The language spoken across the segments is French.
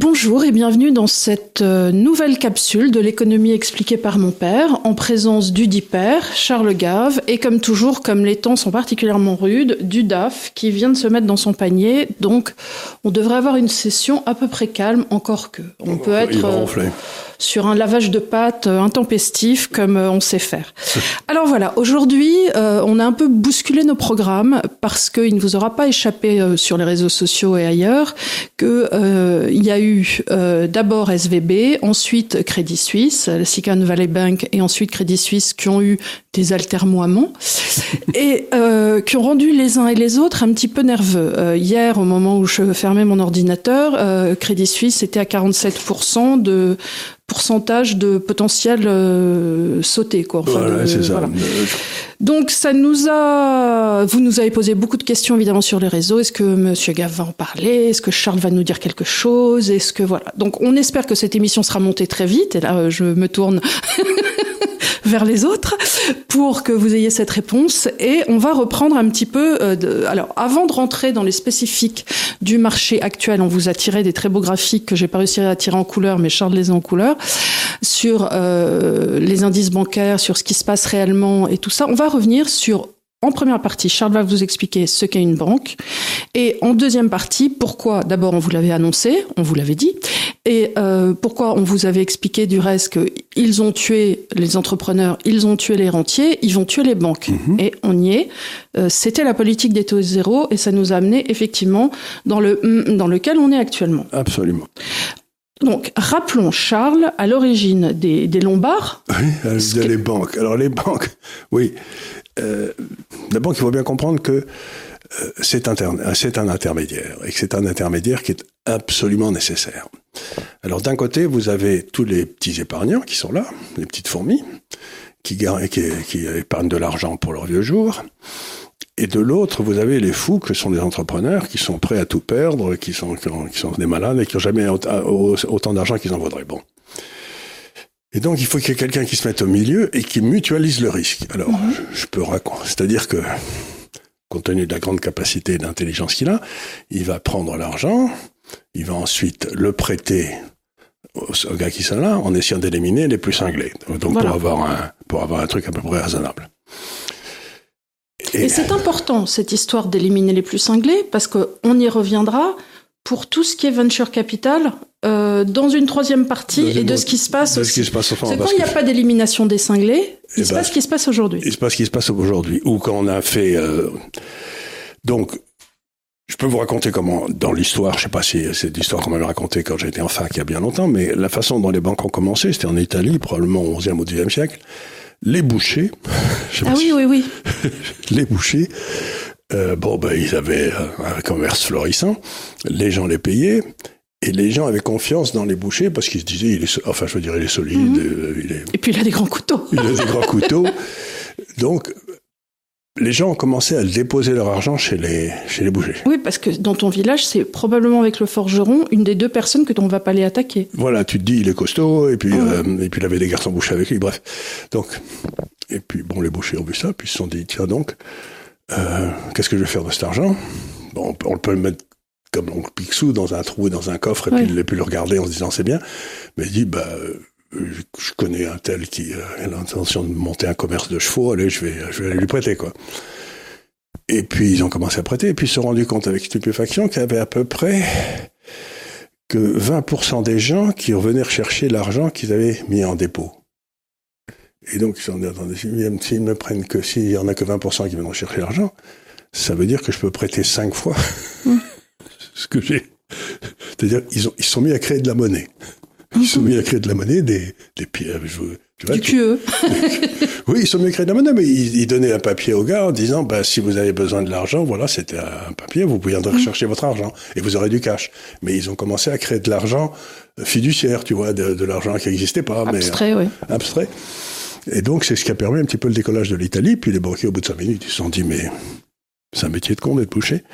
Bonjour et bienvenue dans cette euh, nouvelle capsule de l'économie expliquée par mon père, en présence du dit père, Charles Gave, et comme toujours, comme les temps sont particulièrement rudes, du DAF qui vient de se mettre dans son panier. Donc, on devrait avoir une session à peu près calme, encore que. On peut être sur un lavage de pâtes euh, intempestif comme euh, on sait faire. Alors voilà, aujourd'hui, euh, on a un peu bousculé nos programmes parce qu'il ne vous aura pas échappé sur les réseaux sociaux et ailleurs que il y a eu d'abord SVB, ensuite Crédit Suisse, Silicon Valley Bank et ensuite Crédit Suisse qui ont eu des altermoiements et qui ont rendu les uns et les autres un petit peu nerveux. hier, au moment où je fermais mon ordinateur, Crédit Suisse était à 47% de pourcentage de potentiel euh, sauté quoi. voilà, c'est ça. Donc ça nous a, vous nous avez posé beaucoup de questions évidemment sur les réseaux. Est-ce que Monsieur Gav va en parler? Est-ce que Charles va nous dire quelque chose? Est-ce que voilà. Donc on espère que cette émission sera montée très vite. Et là, je me tourne vers les autres pour que vous ayez cette réponse. Et on va reprendre un petit peu. Euh, de, alors, avant de rentrer dans les spécifiques du marché actuel, on vous a tiré des très beaux graphiques que j'ai pas réussi à tirer en couleur, mais Charles les a en couleur sur euh, les indices bancaires, sur ce qui se passe réellement et tout ça. On va revenir sur en première partie, Charles va vous expliquer ce qu'est une banque. Et en deuxième partie, pourquoi, d'abord, on vous l'avait annoncé, on vous l'avait dit, et euh, pourquoi on vous avait expliqué du reste qu'ils ont tué les entrepreneurs, ils ont tué les rentiers, ils vont tuer les banques. Mhm. Et on y est. Euh, C'était la politique des taux zéro et ça nous a amené effectivement dans, le, dans lequel on est actuellement. Absolument. Donc, rappelons Charles, à l'origine des, des Lombards. Oui, les banques. Alors, les banques, oui. Euh, D'abord, il faut bien comprendre que euh, c'est un, intermédiaire et que c'est un intermédiaire qui est absolument nécessaire. Alors d'un côté, vous avez tous les petits épargnants qui sont là, les petites fourmis, qui, épargnent de l'argent pour leur vieux jour. Et de l'autre, vous avez les fous que sont des entrepreneurs qui sont prêts à tout perdre, qui sont, qui sont des malades et qui n'ont jamais autant d'argent qu'ils en voudraient. Bon. Et donc, il faut qu'il y ait quelqu'un qui se mette au milieu et qui mutualise le risque. Alors, mhm. je, peux raconter. C'est-à-dire que, compte tenu de la grande capacité d'intelligence qu'il a, il va prendre l'argent, il va ensuite le prêter aux, gars qui sont là, en essayant d'éliminer les plus cinglés. Donc, pour avoir un, pour avoir un truc à peu près raisonnable. Et, c'est important, cette histoire d'éliminer les plus cinglés, parce qu'on y reviendra pour tout ce qui est venture capital, euh, dans une troisième partie et de ce qui se passe. aussi. C'est quand il n'y a pas d'élimination des cinglés, il eh se ben, passe ce qui se passe aujourd'hui. Il se passe ce qui se passe aujourd'hui. Ou quand on a fait. Euh... Donc, je peux vous raconter comment, dans l'histoire, je sais pas si c'est l'histoire qu'on m'avait racontée quand j'étais en fac il y a bien longtemps, mais la façon dont les banques ont commencé, c'était en Italie, probablement au XIe ou XIIe siècle. Les bouchers. ah oui, oui, oui. les bouchers. Euh, bon, ben, ils avaient un commerce florissant. Les gens les payaient. Et les gens avaient confiance dans les bouchers parce qu'ils se disaient, il est, enfin, je veux dire, il est solide. Mhm. Euh, il est... Et puis il a des grands couteaux. il a des grands couteaux. Donc, les gens ont commencé à déposer leur argent chez les, chez les bouchers. Oui, parce que dans ton village, c'est probablement avec le forgeron une des deux personnes que tu ne vas pas les attaquer. Voilà, tu te dis, il est costaud, et puis, euh, et puis il avait des garçons bouchers avec lui, bref. Donc, et puis, bon, les bouchers ont vu ça, puis ils se sont dit, tiens donc, euh, qu'est-ce que je vais faire de cet argent? Bon, on peut le mettre comme l'oncle Picsou dans un trou et dans un coffre et puis il puis le regarder en se disant c'est bien. Mais il dit bah euh, je connais un tel qui a l'intention de monter un commerce de chevaux, allez je vais je vais aller lui prêter quoi. Et puis ils ont commencé à prêter et puis ils se sont rendus compte avec stupéfaction qu'il y avait à peu près que 20% des gens qui revenaient rechercher l'argent qu'ils avaient mis en dépôt. Et donc ils se sont dit attendez s'ils me prennent que s'il y en a que 20% qui viennent rechercher l'argent, ça veut dire que je peux prêter 5 fois. Mmh que j'ai. C'est-à-dire, ils ont, ils sont mis à créer de la monnaie. Ils sont mis à créer de la monnaie, des, des pierres. tu vois, du QE. oui, ils sont mis à créer de la monnaie, mais ils, donnaient un papier au gars en disant, bah, si vous avez besoin de l'argent, voilà, c'était un papier, vous pouvez aller rechercher votre argent et vous aurez du cash. Mais ils ont commencé à créer de l'argent fiduciaire, tu vois, de, l'argent qui n'existait pas. Abstrait, oui. Abstrait. Et donc, c'est ce qui a permis un petit peu le décollage de l'Italie. Puis les banquiers, au bout de cinq minutes, ils se sont dit, mais c'est un métier de con d'être boucher.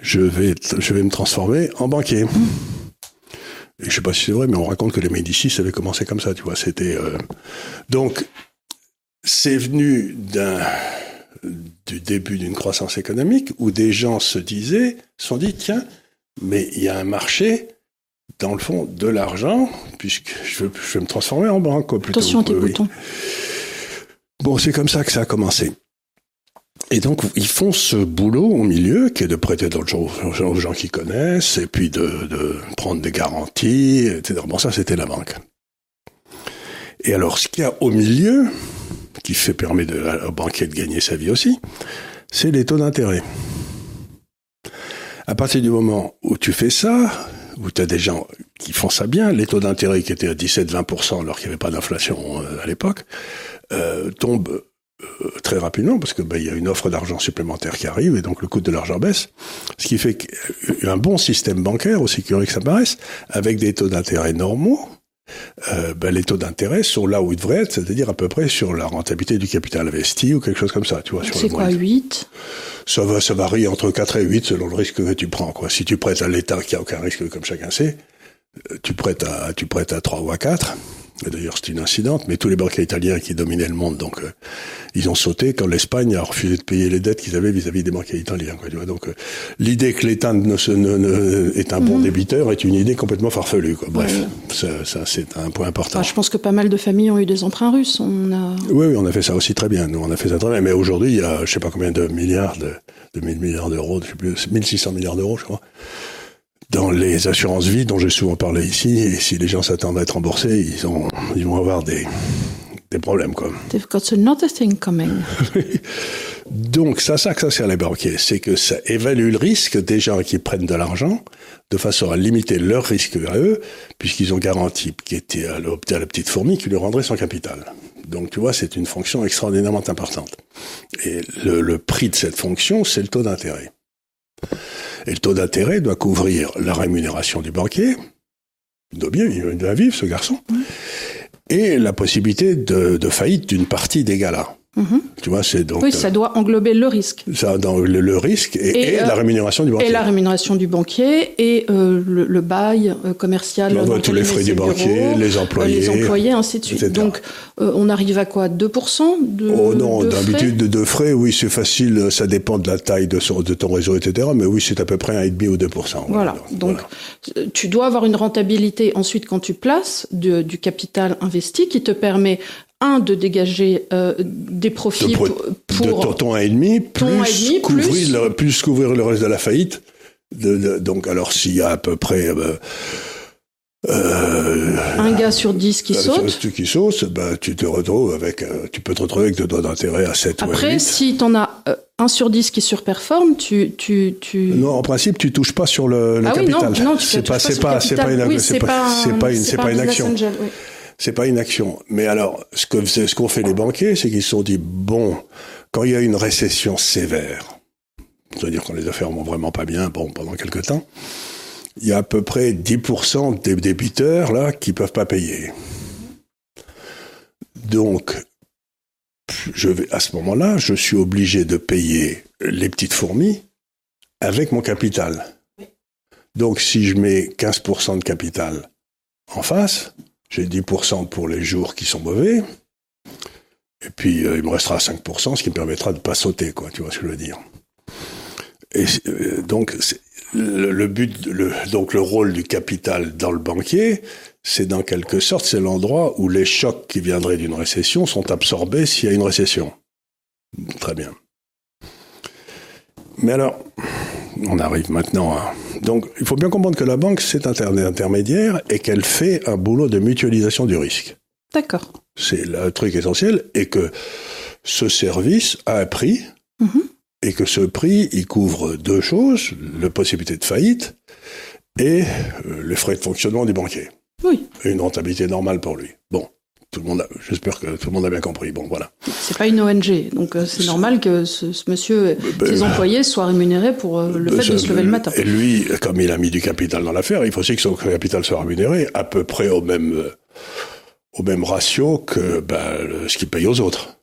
Je vais, je vais me transformer en banquier. Et je sais pas si c'est vrai, mais on raconte que les Médicis avaient commencé comme ça, tu vois. C'était euh, donc c'est venu d'un du début d'une croissance économique où des gens se disaient, se sont dit tiens, mais il y a un marché dans le fond, de l'argent, puisque je je veux me transformer en banque. Quoi, plutôt. Attention tes oui. boutons. Bon, c'est comme ça que ça a commencé. Et donc, ils font ce boulot au milieu, qui est de prêter d'autres gens aux gens qui connaissent, et puis de, de prendre des garanties, etc. Bon, ça, c'était la banque. Et alors, ce qu'il y a au milieu, qui fait permet au banquier de gagner sa vie aussi, c'est les taux d'intérêt. À partir du moment où tu fais ça, où tu as des gens qui font ça bien, les taux d'intérêt qui étaient à 17-20% alors qu'il n'y avait pas d'inflation euh, à l'époque, euh, tombent très rapidement parce que ben, il y a une offre d'argent supplémentaire qui arrive et donc le coût de l'argent baisse. Ce qui fait qu'un bon système bancaire, aussi curieux que ça paraisse, avec des taux d'intérêt normaux, euh, ben, les taux d'intérêt sont là où ils devraient être, c'est-à-dire à peu près sur la rentabilité du capital investi ou quelque chose comme ça, tu vois. C'est quoi, moyen. 8 Ça va, ça varie entre 4 et 8 selon le risque que tu prends. Quoi. Si tu prêtes à l'État qui a aucun risque, comme chacun sait, euh, tu prêtes à, tu prêtes à 3 ou à 4. D'ailleurs, c'est une incidente, mais tous les banquiers italiens qui dominaient le monde, donc, euh, ils ont sauté quand l'Espagne a refusé de payer les dettes qu'ils avaient vis-à-vis des banquiers italiens. Quoi, tu vois. Donc, euh, l'idée que l'État ne, ne- ne- est un bon débiteur est une idée complètement farfelue. Quoi. Bref, ça, ça, c'est un point important. Enfin, Je pense que pas mal de familles ont eu des emprunts russes. On a... Oui, oui, on a fait ça aussi très bien. Nous, on a fait ça très bien. Mais aujourd'hui, il y a, je sais pas combien de milliards, de, de 1000 milliards d'euros, je sais plus, 1600 milliards d'euros, je crois, dans les assurances vie dont j'ai souvent parlé ici. Et si les gens s'attendent à être remboursés, ils ont, ils vont avoir des, des problèmes, quoi. They've got another thing coming. Donc, ça, ça que ça sert les banquiers, c'est que ça évalue le risque des gens qui prennent de l'argent de façon à limiter leur risque à eux, puisqu'ils ont garanti qui était à la petite fourmi qui lui rendrait son capital. Donc, tu vois, c'est une fonction extraordinairement importante. Et le, le prix de cette fonction, c'est le taux d'intérêt. Et le taux d'intérêt doit couvrir la rémunération du banquier, il doit bien, il doit vivre ce garçon, et la possibilité de, de faillite d'une partie des Mhm. Tu vois, c'est donc Oui, ça doit englober le risque. ça dans le, le risque et, Et, et euh, la rémunération du banquier. Et la rémunération du banquier et euh, le, le bail euh, commercial. On voit tous les frais du banquier, bureaux, les euh, employés, les employés, ainsi de suite. etc. Donc, euh, on arrive à quoi? 2% de Oh non, de d'habitude de, de frais, oui, c'est facile, ça dépend de la taille de, son- de ton réseau, etc. Mais oui, c'est à peu près un et demi ou 2%. Voilà. Donc, euh, tu dois avoir une rentabilité ensuite quand tu places de- du capital investi qui te permet un de dégager euh, des profits de, pro- pour, de ton, ton un et demi, plus, et demi, couvrir, plus- Le, plus couvrir le reste de la faillite. De- de- donc, alors, s'il y a à peu près, euh, euh, un gars sur 10 qui euh, saute. tu qui saute, bah, tu te retrouves avec, euh, tu peux te retrouver avec des droits d'intérêt à 7 ou à Après, 8. si tu en as euh, un sur 10 qui surperforme, tu, tu, tu... Non, en principe, tu touches pas sur le, le ah oui, non, capital. non, tu c'est touches pas, c'est sur le pas, pas pas, une, c'est pas une action. angel, oui. C'est pas une action. Mais alors, ce que c'est- ce qu'ont fait les banquiers, c'est qu'ils se sont dit bon, quand il y a une récession sévère, c'est-à-dire quand les affaires vont vraiment pas bien, bon, pendant quelque temps, il y a à peu près 10% des débiteurs là qui peuvent pas payer. Donc, je vais à ce moment-là, je suis obligé de payer les petites fourmis avec mon capital. Donc, si je mets 15% de capital en face, j'ai 10% pour les jours qui sont mauvais, et puis euh, il me restera 5%, ce qui me permettra de pas sauter, quoi. Tu vois ce que je veux dire Et euh, donc, le, but, donc le rôle du capital dans le banquier, c'est dans quelque sorte, c'est l'endroit où les chocs qui viendraient d'une récession sont absorbés s'il y a une récession. Très bien. Mais alors, on arrive maintenant à... Donc, il faut bien comprendre que la banque, c'est un inter- intermédiaire et qu'elle fait un boulot de mutualisation du risque. D'accord. C'est le truc essentiel et que ce service a un prix Mhm. et que ce prix, il couvre deux choses, la possibilité de faillite et euh, les frais de fonctionnement du banquier. Oui, Et une rentabilité normale pour lui. Bon, tout le monde j'espère que tout le monde a bien compris. Bon, voilà. c'est pas une ONG, donc euh, c'est normal que ce, ce monsieur, ben, ses employés soient rémunérés pour euh, le fait de se lever le matin. Et lui, comme il a mis du capital dans l'affaire, il faut aussi que son capital soit rémunéré à peu près au même, euh, au même ratio que ben, le- ce qu'il paye aux autres.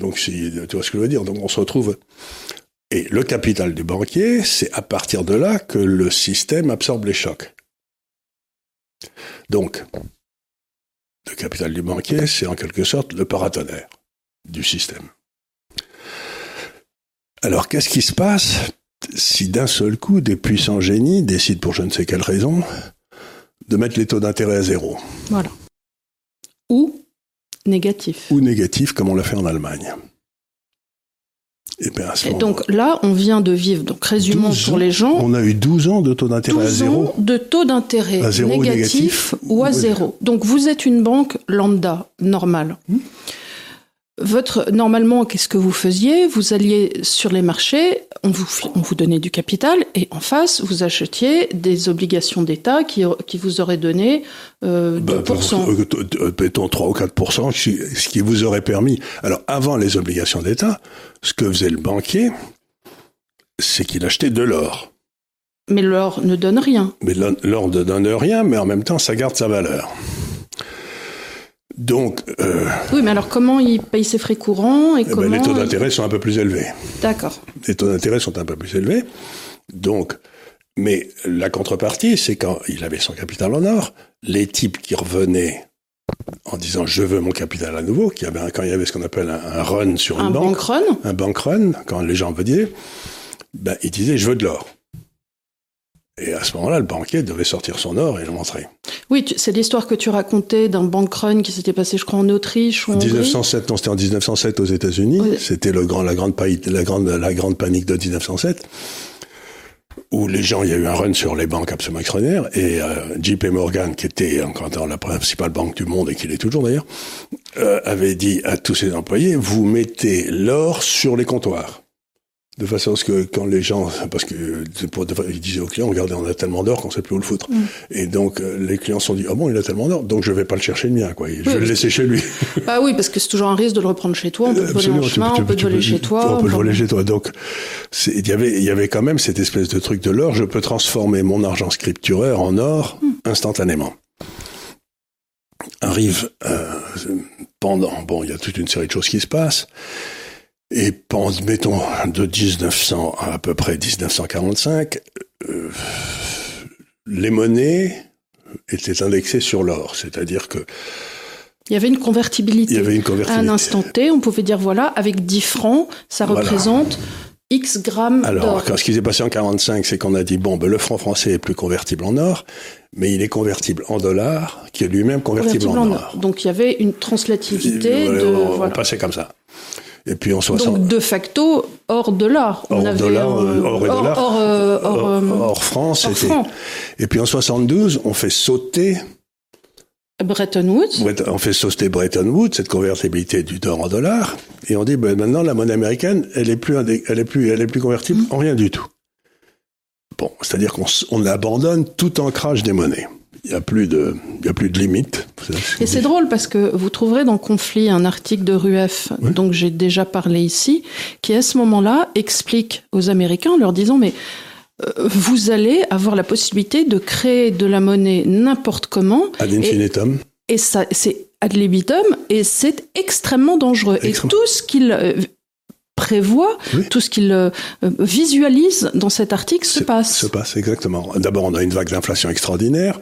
Donc, si, tu vois ce que je veux dire? Donc, on se retrouve. Et le capital du banquier, c'est à partir de là que le système absorbe les chocs. Donc, le capital du banquier, c'est en quelque sorte le paratonnerre du système. Alors, qu'est-ce qui se passe si d'un seul coup des puissants génies décident pour je ne sais quelle raison de mettre les taux d'intérêt à zéro? Voilà. Ou négatif. Ou négatif, comme on l'a fait en Allemagne. Et, bien, Et donc là, on vient de vivre, donc résumons pour les gens. On a eu 12 ans de taux d'intérêt à zéro. Ans de taux d'intérêt négatif, négatif, ou à zéro. Donc vous êtes une banque lambda, normale. Hmm. Votre, normalement, qu'est-ce que vous faisiez? Vous alliez sur les marchés, on vous, on vous donnait du capital, et en face, vous achetiez des obligations d'État qui, qui vous auraient donné euh, 2%. Bah, euh, mettons 3 ou 4%, ce qui vous aurait permis. Alors, avant les obligations d'État, ce que faisait le banquier, c'est qu'il achetait de l'or. Mais l'or ne donne rien. Mais l'or ne donne rien, mais en même temps, ça garde sa valeur. Donc. Euh, oui, mais alors comment il paye ses frais courants et eh ben, comment Les taux d'intérêt sont un peu plus élevés. D'accord. Les taux d'intérêt sont un peu plus élevés. Donc, mais la contrepartie, c'est quand il avait son capital en or, les types qui revenaient en disant je veux mon capital à nouveau, qui avait, quand il y avait ce qu'on appelle un, run sur une banque, bank run. un bank run, quand les gens venaient, ben, ils disaient je veux de l'or. Et à ce moment-là, le banquier devait sortir son or et le montrer. Oui, c'est l'histoire que tu racontais d'un bank run qui s'était passé, je crois, en Autriche ou en 1907, non, c'était en 1907 aux États-Unis. C'était le grand, la grande, la grande, la grande panique de 1907 où les gens, il y a eu un run sur les banques absolument extraordinaire, et euh, JP Morgan, qui était encore la principale banque du monde, et qui l'est toujours d'ailleurs, euh, avait dit à tous ses employés, vous mettez l'or sur les comptoirs. De façon à ce que quand les gens, parce que pour, ils disaient aux clients, regardez, on a tellement d'or qu'on sait plus où le foutre. Mm. Et donc euh, les clients se sont dit, ah bon, il a tellement d'or, donc je vais pas le chercher le mien, quoi. Je vais le laisser chez lui. Bah oui, parce que c'est toujours un risque de le reprendre chez toi. On peut te voler en chemin, on peut te voler chez toi. On peut le voler chez toi. Donc il y avait, il y avait quand même cette espèce de truc de l'or. Je peux transformer mon argent scriptureur en or mm. instantanément. Arrive euh, pendant, bon, il y a toute une série de choses qui se passent. Et mettons, de 1900 à à peu près 1945, euh, les monnaies étaient indexées sur l'or, c'est-à-dire que il y avait une convertibilité. Il y avait une convertibilité. À un instant T, on pouvait dire voilà, avec 10 francs, ça représente X grammes d'or. Alors, ce qui s'est passé en 45, c'est qu'on a dit bon, ben, le franc français est plus convertible en or, mais il est convertible en dollars, qui est lui-même convertible, en, or. Donc il y avait une translativité. de, on, on passait comme ça. Et puis en 60... Donc de facto hors dollar. Hors dollar, euh, hors, hors, euh, hors, France. Et puis en 72, on fait sauter Bretton Woods. On fait sauter Bretton Woods, cette convertibilité du dollar en dollars, et on dit ben, maintenant la monnaie américaine, elle est plus, elle est plus, elle est plus convertible en rien du tout. Bon, c'est-à-dire qu'on abandonne tout ancrage des monnaies il n'y a plus de, il y a plus de limite. Et c'est drôle parce que vous trouverez dans Conflit un article de RUF, dont j'ai déjà parlé ici, qui à ce moment-là explique aux Américains en leur disant mais euh, vous allez avoir la possibilité de créer de la monnaie n'importe comment. Ad infinitum. Et, ça, c'est ad libitum, et c'est extrêmement dangereux. Et tout ce qu'il euh, prévoit, tout ce qu'il euh, visualise dans cet article se passe. Se passe, exactement. D'abord, on a une vague d'inflation extraordinaire.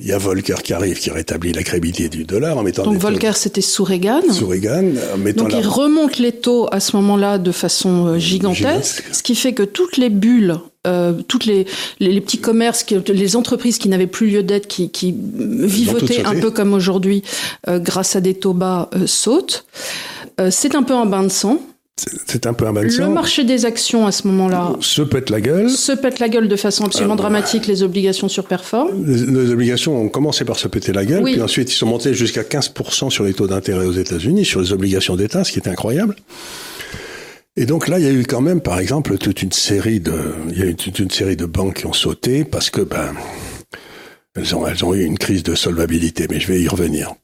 Il y a Volcker qui arrive, qui rétablit la crédibilité du dollar en mettant. Donc Volcker, c'était sous Reagan. Sous Reagan, mettant. Donc il remonte les taux à ce moment-là de façon euh, gigantesque, ce qui fait que toutes les bulles, euh, toutes les, les, petits commerces, qui, les entreprises qui n'avaient plus lieu d'être, qui, qui vivotaient un peu comme aujourd'hui, euh, grâce à des taux bas, euh, sautent. c'est un peu un bain de sang. C'est un peu un Le marché des actions à ce moment-là se pète la gueule. Se pète la gueule de façon absolument euh, dramatique. Les obligations surperforment. Les, les, obligations ont commencé par se péter la gueule, puis ensuite ils sont montés jusqu'à 15% sur les taux d'intérêt aux États-Unis, sur les obligations d'État, ce qui est incroyable. Et donc là, il y a eu quand même, par exemple, toute une série de, il y a eu toute une série de banques qui ont sauté parce que ben elles ont elles ont eu une crise de solvabilité. Mais je vais y revenir.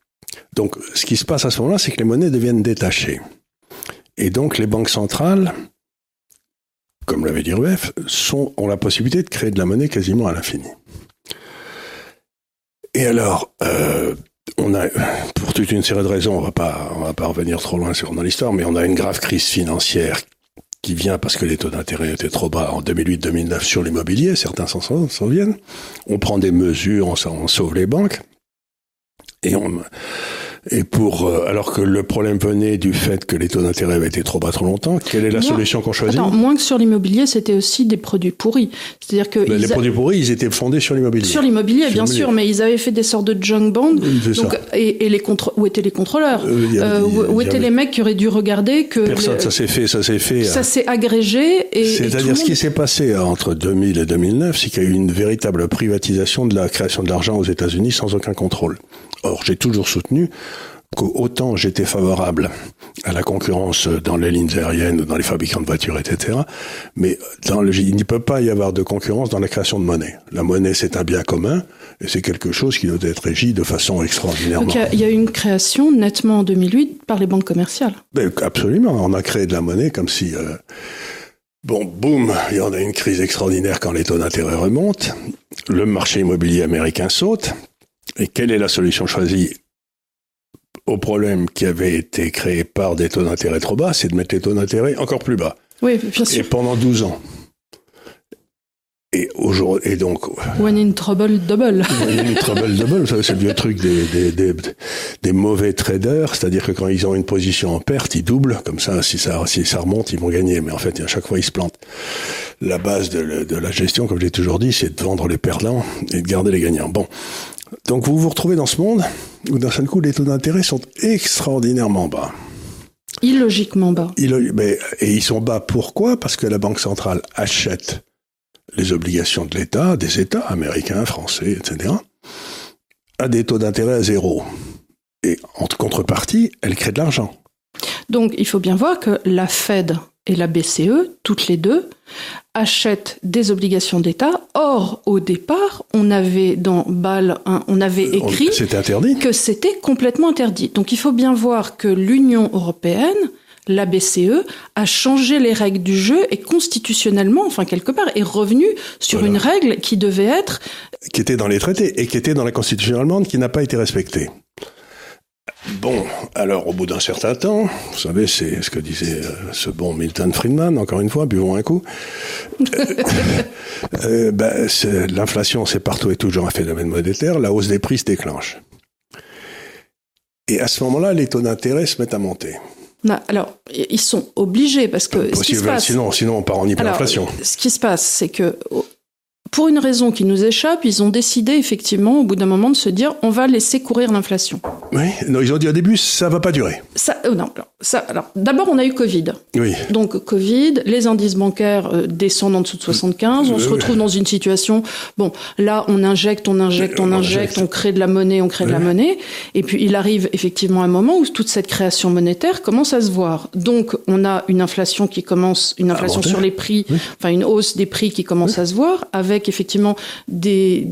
Donc, ce qui se passe à ce moment-là, c'est que les monnaies deviennent détachées. Et donc les banques centrales, comme l'avait dit Rueff, ont la possibilité de créer de la monnaie quasiment à l'infini. Et alors, euh, on a, pour toute une série de raisons, on va pas, on va pas revenir trop loin sur dans l'histoire, mais on a une grave crise financière qui vient parce que les taux d'intérêt étaient trop bas en 2008-2009 sur l'immobilier, certains s'en souviennent. On prend des mesures, on, on sauve les banques, et on, Et pour euh, alors que le problème venait du fait que les taux d'intérêt avaient été trop bas trop longtemps, quelle est la Moins- solution qu'on choisit Attends, moins que sur l'immobilier, c'était aussi des produits pourris. C'est-à-dire que Ben, Les a- produits pourris, ils étaient fondés sur l'immobilier. sur l'immobilier, bien sûr, mais ils avaient fait des sortes de junk bonds. C'est Donc, ça. et, et les contre, où étaient les contrôleurs Euh, il y avait- Euh, y Où, étaient les mecs qui auraient dû regarder que Personne, ça s'est fait, ça s'est fait. ça euh, s'est agrégé et, C'est-à-dire, ce qui s'est passé entre 2000 et 2009, c'est qu'il y a eu une véritable privatisation de la création de l'argent aux États-Unis sans aucun contrôle. Or, j'ai toujours soutenu qu'autant j'étais favorable à la concurrence dans les lignes aériennes ou dans les fabricants de voitures, etc. Mais dans le, il ne peut pas y avoir de concurrence dans la création de monnaie. La monnaie, c'est un bien commun et c'est quelque chose qui doit être régi de façon extraordinairement. Donc il y y, a eu une création nettement en 2008 par les banques commerciales. Ben, absolument, on a créé de la monnaie comme si... euh, Bon, boum, il y en a une crise extraordinaire quand les taux d'intérêt remontent, le marché immobilier américain saute, et quelle est la solution choisie? Au problème qui avait été créé par des taux d'intérêt trop bas C'est de mettre les taux d'intérêt encore plus bas, Oui, bien et sûr. pendant 12 ans. Et, aujourd'hui, et donc, When in trouble, double. une trouble double, vous savez, c'est le vieux truc des, des, des, des mauvais traders, c'est-à-dire que quand ils ont une position en perte, ils doublent, comme ça, si ça, si ça remonte, ils vont gagner, mais en fait, à chaque fois, ils se plantent. La base de, le- de la gestion, comme j'ai toujours dit, c'est de vendre les perdants et de garder les gagnants. Bon. Donc, vous vous retrouvez dans ce monde où, d'un seul coup, les taux d'intérêt sont extraordinairement bas. Illogiquement bas. Mais- et ils sont bas pourquoi? Parce que la Banque centrale achète les obligations de l'État, des États américains, français, etc., à des taux d'intérêt à zéro. Et en contrepartie, elle crée de l'argent. Donc il faut bien voir que la Fed et la BCE, toutes les deux, achètent des obligations d'État. Or, au départ, on avait dans BAL 1, on avait On- écrit interdit. que c'était complètement interdit. Donc il faut bien voir que l'Union européenne, la BCE, a changé les règles du jeu et constitutionnellement, enfin quelque part, est revenu sur Voilà. une règle qui devait être qui était dans les traités et qui était dans la Constitution allemande qui n'a pas été respectée. Bon, alors au bout d'un certain temps, vous savez, c'est ce que disait euh, ce bon Milton Friedman, encore une fois, buvons un coup. Euh, euh, ben, L'inflation, c'est partout et toujours un phénomène monétaire, la hausse des prix se déclenche. Et à ce moment-là, les taux d'intérêt se mettent à monter. Non, alors, ils sont obligés parce que ce qui se Possible, passe, sinon, sinon, on part en alors, hyperinflation. ce qui se passe, c'est que pour une raison qui nous échappe, ils ont décidé effectivement, au bout d'un moment, de se dire, on va laisser courir l'inflation. Oui, non, ils ont dit au début, ça va pas durer. Ça, euh, non, alors, ça, alors, d'abord, on a eu Covid. Oui. Donc Covid, les indices bancaires euh, descendent en dessous de 75, on Oui, se oui. retrouve dans une situation, bon, là on injecte, on injecte, on, On injecte, injecte. on crée de la monnaie, on crée de la monnaie, et puis il arrive effectivement un moment où toute cette création monétaire commence à se voir. Donc on a une inflation qui commence, une inflation monter. sur les prix, enfin une hausse des prix qui commence à se voir, avec effectivement des,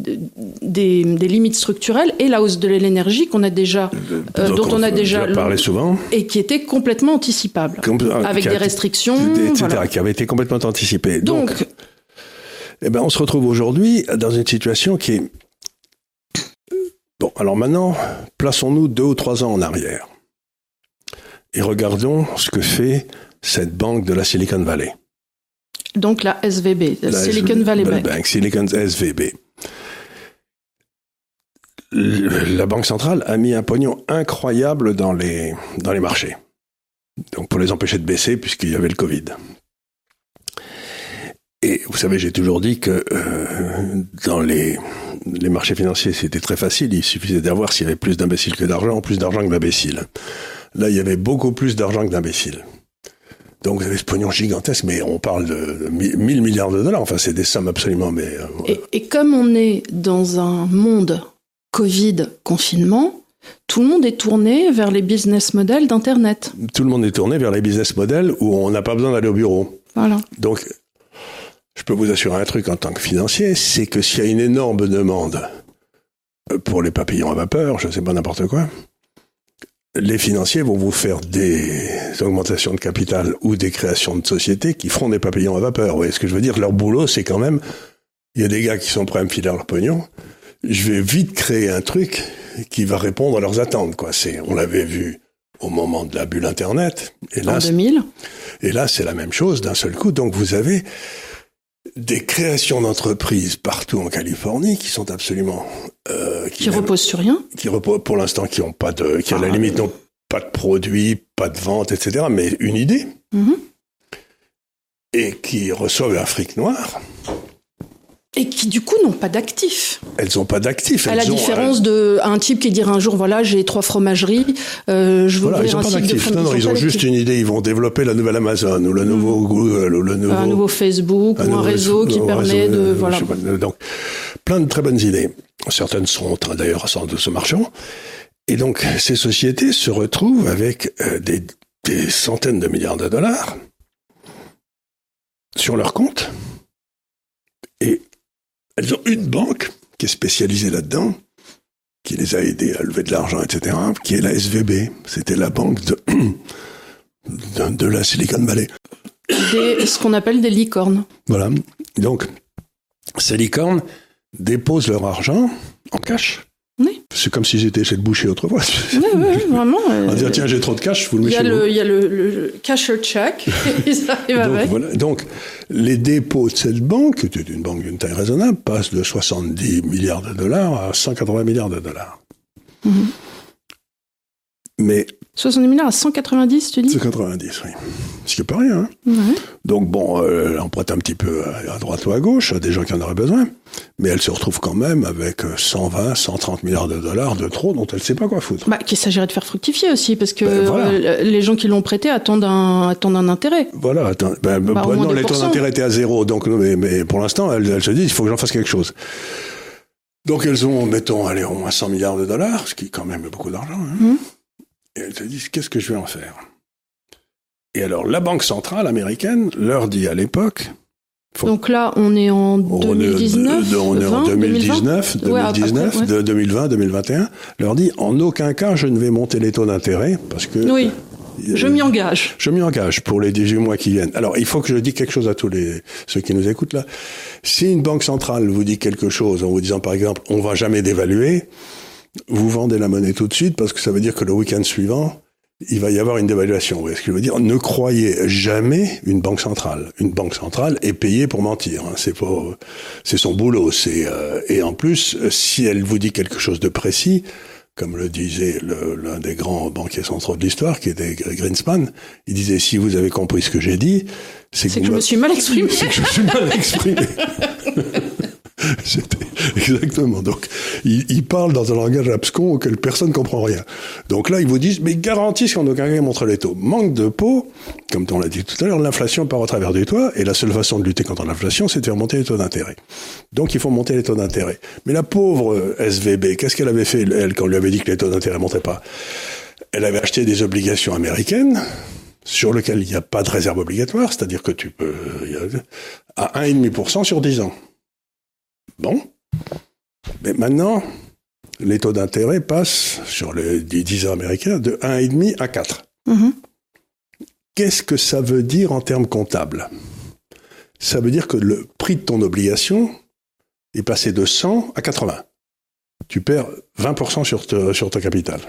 des, des limites structurelles et la hausse de l'énergie qu'on a déjà, euh, dont on a déjà parlé souvent. et qui était complètement anticipable, Comme- avec des restrictions, etc., voilà. qui avait été complètement anticipé. Donc, Donc, eh ben, on se retrouve aujourd'hui dans une situation qui est... Bon, alors maintenant, plaçons-nous deux ou trois ans en arrière. Et regardons ce que fait cette banque de la Silicon Valley. Donc la SVB, la Silicon Valley Bank. Silicon SVB. Le- La Banque centrale a mis un pognon incroyable dans les, dans les marchés. Donc pour les empêcher de baisser, puisqu'il y avait le Covid. Et vous savez, j'ai toujours dit que euh, dans les, les marchés financiers, c'était très facile. Il suffisait d'avoir s'il y avait plus d'imbéciles que d'argent, plus d'argent que d'imbéciles. Là, il y avait beaucoup plus d'argent que d'imbéciles. Donc vous avez ce pognon gigantesque, mais on parle de 1000 milliards de dollars. Enfin, c'est des sommes absolument. Mais euh, Et, et comme on est dans un monde Covid confinement, tout le monde est tourné vers les business models d'Internet. tout le monde est tourné vers les business models où on n'a pas besoin d'aller au bureau. Voilà. Donc, je peux vous assurer un truc en tant que financier, c'est que s'il y a une énorme demande pour les papillons à vapeur, je ne sais pas n'importe quoi, les financiers vont vous faire des augmentations de capital ou des créations de sociétés qui feront des papillons à vapeur. Vous voyez ce que je veux dire? Leur boulot, c'est quand même, il y a des gars qui sont prêts à me filer leur pognon. Je vais vite créer un truc qui va répondre à leurs attentes. Quoi. C'est, on l'avait vu au moment de la bulle Internet. Et En là, 2000. et là, c'est la même chose d'un seul coup. Donc, vous avez des créations d'entreprises partout en Californie qui sont absolument euh, qui, qui reposent sur rien, qui reposent pour l'instant, qui ont pas de, qui à la ah, limite n'ont pas de produits, pas de vente, etc., mais une idée, mm-hmm. et qui reçoivent un fric noir. Et qui du coup n'ont pas d'actifs. Elles n'ont pas d'actifs. À la différence de un type qui dirait un jour voilà j'ai trois fromageries, euh, je veux voilà, ils n'ont pas d'actifs. Non, non, ils ont juste une idée. Ils vont développer la nouvelle Amazon ou le nouveau mm. Google ou le nouveau un nouveau Facebook ou un réseau qui permet de euh, voilà. donc plein de très bonnes idées. Certaines sont en train d'ailleurs de se marchant. Et donc ces sociétés se retrouvent avec euh, des, des centaines de milliards de dollars sur leur compte. Et elles ont une banque qui est spécialisée là-dedans, qui les a aidés à lever de l'argent, etc., qui est la SVB. C'était la banque de, de, la Silicon Valley. ce qu'on appelle des licornes. Voilà. Donc, ces licornes déposent leur argent en cash c'est comme si j'étais chez le boucher autrefois. Oui, oui, vraiment. On dit, tiens, j'ai trop de cash, vous le mettez a, le, il y a le, le casher check, ils arrivent donc, avec. Voilà. Donc, les dépôts de cette banque, qui était une banque d'une taille raisonnable, passent de 70 milliards de dollars à 180 milliards de dollars. Mm-hmm. Mais 70 milliards à 190, tu dis? 190, oui. Ce qui n'est pas rien. Hein ouais. Donc bon, euh, on prête un petit peu à droite ou à gauche à des gens qui en auraient besoin, mais elle se retrouve quand même avec 120, 130 milliards de dollars de trop dont elle ne sait pas quoi foutre. Bah, qu'il s'agirait de faire fructifier aussi, parce que ben, euh, les gens qui l'ont prêté attendent un, attendent un intérêt. Voilà, attends, ben, bah, non, les taux d'intérêt étaient à zéro, donc mais, mais pour l'instant, elles se disent il faut que j'en fasse quelque chose. Donc elles ont, mettons, allez, au moins 100 milliards de dollars, ce qui est quand même beaucoup d'argent. Hein. Mmh. Et elles se disent, qu'est-ce que je vais en faire? Et alors, la Banque centrale américaine leur dit à l'époque... Donc là, on est en 2019 On est, en 2019, 2019 de 2020, 2021, leur dit, en aucun cas, je ne vais monter les taux d'intérêt, parce que... Oui. Je m'y engage. Je m'y engage pour les 18 mois qui viennent. Alors, il faut que je dise quelque chose à tous les ceux qui nous écoutent là. Si une banque centrale vous dit quelque chose en vous disant par exemple, on va jamais dévaluer, vous vendez la monnaie tout de suite parce que ça veut dire que le week-end suivant, il va y avoir une dévaluation. Vous voyez ce que je veux dire? Ne croyez jamais une banque centrale. Une banque centrale est payée pour mentir. Hein. C'est pas, c'est son boulot. C'est euh, et en plus, si elle vous dit quelque chose de précis, comme le disait l'un des grands banquiers centraux de l'histoire, qui était Greenspan, il disait si vous avez compris ce que j'ai dit, c'est que, que je me suis mal exprimé. C'est que je me suis mal exprimé. Exactement. Donc, ils, parlent dans un langage abscon auquel personne ne comprend rien. Donc là, ils vous disent, mais garantissent qu'en aucun cas montre les taux. Manque de peau, comme on l'a dit tout à l'heure, l'inflation part au travers du toit, et la seule façon de lutter contre l'inflation, c'est de faire monter les taux d'intérêt. Donc, il faut monter les taux d'intérêt. Mais la pauvre SVB, qu'est-ce qu'elle avait fait, elle, quand on lui avait dit que les taux d'intérêt montaient pas? Elle avait acheté des obligations américaines, sur lesquelles il n'y a pas de réserve obligatoire, c'est-à-dire que tu peux, à 1,5% sur 10 ans. Bon. Mais maintenant, les taux d'intérêt passent sur les 10 ans américains de 1,5 à 4. Mm-hmm. Qu'est-ce que ça veut dire en termes comptables? Ça veut dire que le prix de ton obligation est passé de 100 à 80. Tu perds 20% sur, sur ton capital.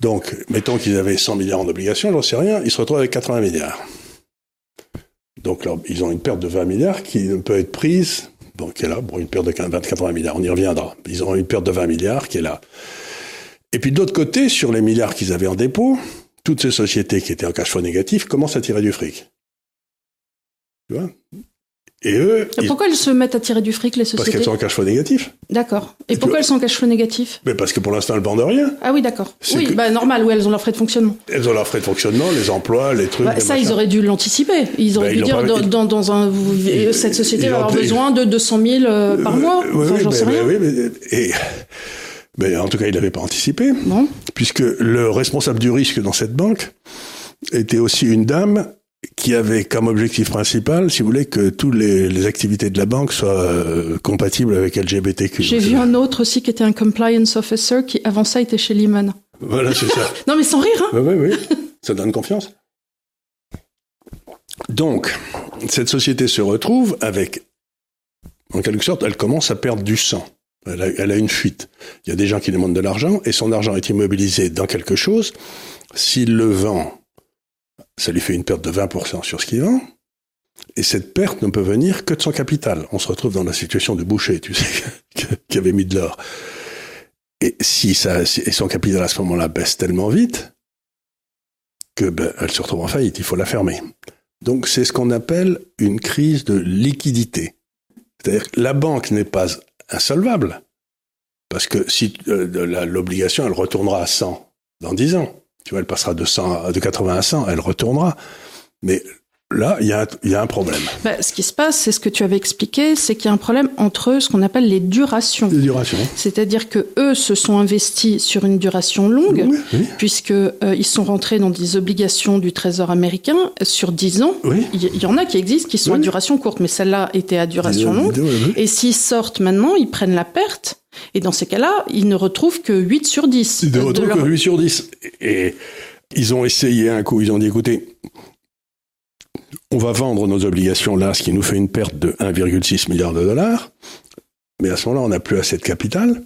Donc, mettons qu'ils avaient 100 milliards en obligations, j'en sais rien, ils se retrouvent avec 80 milliards. Donc, ils ont une perte de 20 milliards qui ne peut être prise bon, qui est là, bon, une perte de 80 milliards, on y reviendra. Ils auront une perte de 20 milliards qui est là. Et puis de l'autre côté, sur les milliards qu'ils avaient en dépôt, toutes ces sociétés qui étaient en cash flow négatif commencent à tirer du fric. Tu vois? Et eux. pourquoi elles se mettent à tirer du fric, les sociétés Parce qu'elles sont en cash flow négatif. D'accord. Et, pourquoi elles sont en cash flow négatif Mais Parce que pour l'instant, elles vendent rien. Ah oui, d'accord. Oui, bah normal, oui, elles ont leurs frais de fonctionnement. Elles ont leurs frais de fonctionnement, les emplois, les trucs. Bah, ça, ils auraient dû l'anticiper. Ils auraient bah, dû dire, dans, dans, un, cette société va avoir besoin de 200 000 euh, par euh, mois. Oui, enfin, j'en sais rien. Oui, mais, et, mais en tout cas, il n'avait pas anticipé. Non. Puisque le responsable du risque dans cette banque était aussi une dame qui avait comme objectif principal, si vous voulez, que toutes les, activités de la banque soient euh, compatibles avec LGBTQ. J'ai vu un autre aussi qui était un compliance officer qui avant ça était chez Lehman. Voilà, c'est ça. non mais sans rire, hein Oui, oui, oui. Ça donne confiance. Donc, cette société se retrouve avec, en quelque sorte, elle commence à perdre du sang. Elle a, elle a une fuite. Il y a des gens qui demandent de l'argent et son argent est immobilisé dans quelque chose. S'il le vend ça lui fait une perte de 20% sur ce qu'il vend. Et cette perte ne peut venir que de son capital. On se retrouve dans la situation de Boucher, tu sais, qui avait mis de l'or. Et si ça, et son capital à ce moment-là baisse tellement vite que ben, elle se retrouve en faillite, il faut la fermer. Donc c'est ce qu'on appelle une crise de liquidité. C'est-à-dire que la banque n'est pas insolvable, parce que si euh, l'obligation, elle retournera à 100 dans 10 ans. Tu vois, elle passera de, 100, de 80 à 100, elle retournera. Mais Là, il y, a, y a un problème. Bah, ce qui se passe, c'est ce que tu avais expliqué, c'est qu'il y a un problème entre ce qu'on appelle les durations. Les durations. C'est-à-dire que eux se sont investis sur une duration longue, oui, puisque euh, ils sont rentrés dans des obligations du Trésor américain sur 10 ans. Il y, en a qui existent qui sont à duration courte, mais celle-là était à duration longue. Et s'ils sortent maintenant, ils prennent la perte. Et dans ces cas-là, ils ne retrouvent que 8 sur 10. Ils ne retrouvent que 8 sur 10. Et ils ont essayé un coup, ils ont dit, écoutez, on va vendre nos obligations là, ce qui nous fait une perte de 1,6 milliard de dollars. Mais à ce moment-là, on n'a plus assez de capital.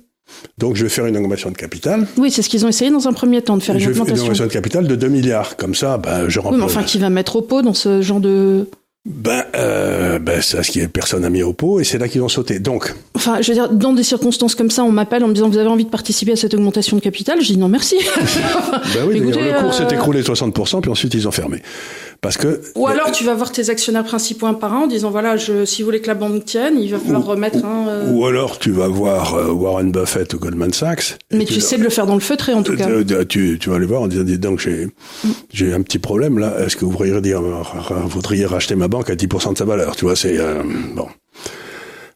Donc, je vais faire une augmentation de capital. Oui, c'est ce qu'ils ont essayé dans un premier temps, de faire une augmentation. une augmentation de capital de 2 milliards. Comme ça, ben, je Oui, mais enfin, qui va mettre au pot dans ce genre de... Ben, euh, ben c'est ce qui est personne n'a mis au pot et c'est là qu'ils ont sauté. Donc. Enfin, je veux dire, dans des circonstances comme ça, on m'appelle en me disant vous avez envie de participer à cette augmentation de capital? Je dis non merci. ben oui, le cours s'est euh, écroulé 60%, puis ensuite ils ont fermé. Parce que. Ou alors tu vas voir tes actionnaires principaux un par un en disant voilà, je, si vous voulez que la banque tienne, il va falloir remettre un. Euh, ou alors tu vas voir euh, Warren Buffett ou Goldman Sachs. Mais tu sais de le faire dans le feutré en tout cas. Tu, tu vas aller voir en disant dis donc j'ai mm. j'ai un petit problème là. Est-ce que vous voudriez dire voudriez racheter ma banque à 10% de sa valeur? Tu vois c'est euh, bon.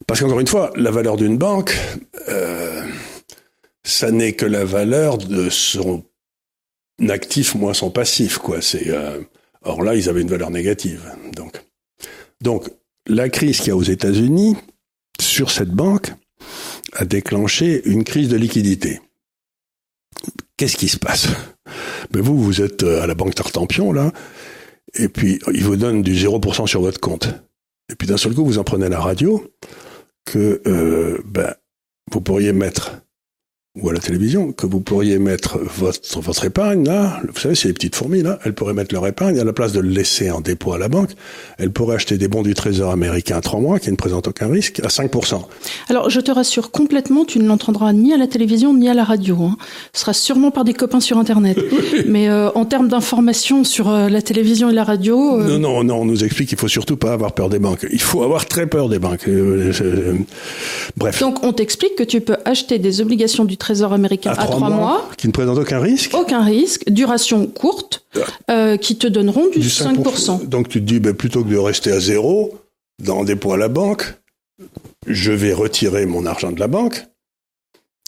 Parce qu'encore une fois, la valeur d'une banque, euh, ça n'est que la valeur de son actif moins son passif quoi. C'est Or là, ils avaient une valeur négative. Donc, donc la crise qu'il y a aux États-Unis sur cette banque a déclenché une crise de liquidité. Qu'est-ce qui se passe? Mais vous, vous êtes euh, à la banque Tartampion, là, et puis ils vous donnent du 0% sur votre compte. Et puis d'un seul coup, vous en prenez la radio que euh, ben, vous pourriez mettre ou à la télévision, que vous pourriez mettre votre, votre épargne, là, vous savez, c'est les petites fourmis, là, elles pourraient mettre leur épargne, à la place de le laisser en dépôt à la banque, elles pourraient acheter des bons du Trésor américain à 3 mois, qui ne présentent aucun risque, à 5%. Alors, je te rassure complètement, tu ne l'entendras ni à la télévision, ni à la radio. Hein. Ce sera sûrement par des copains sur Internet. Mais euh, en termes d'information sur euh, la télévision et la radio... Euh, non, non, non, on nous explique qu'il faut surtout pas avoir peur des banques. Il faut avoir très peur des banques. bref. Donc, on t'explique que tu peux acheter des obligations du Trésor américain à, trois, mois, Qui ne présentent aucun risque Aucun risque, duration courte, euh, qui te donneront du, 5%. Donc tu te dis, ben, plutôt que de rester à zéro, dans des dépôt à la banque, je vais retirer mon argent de la banque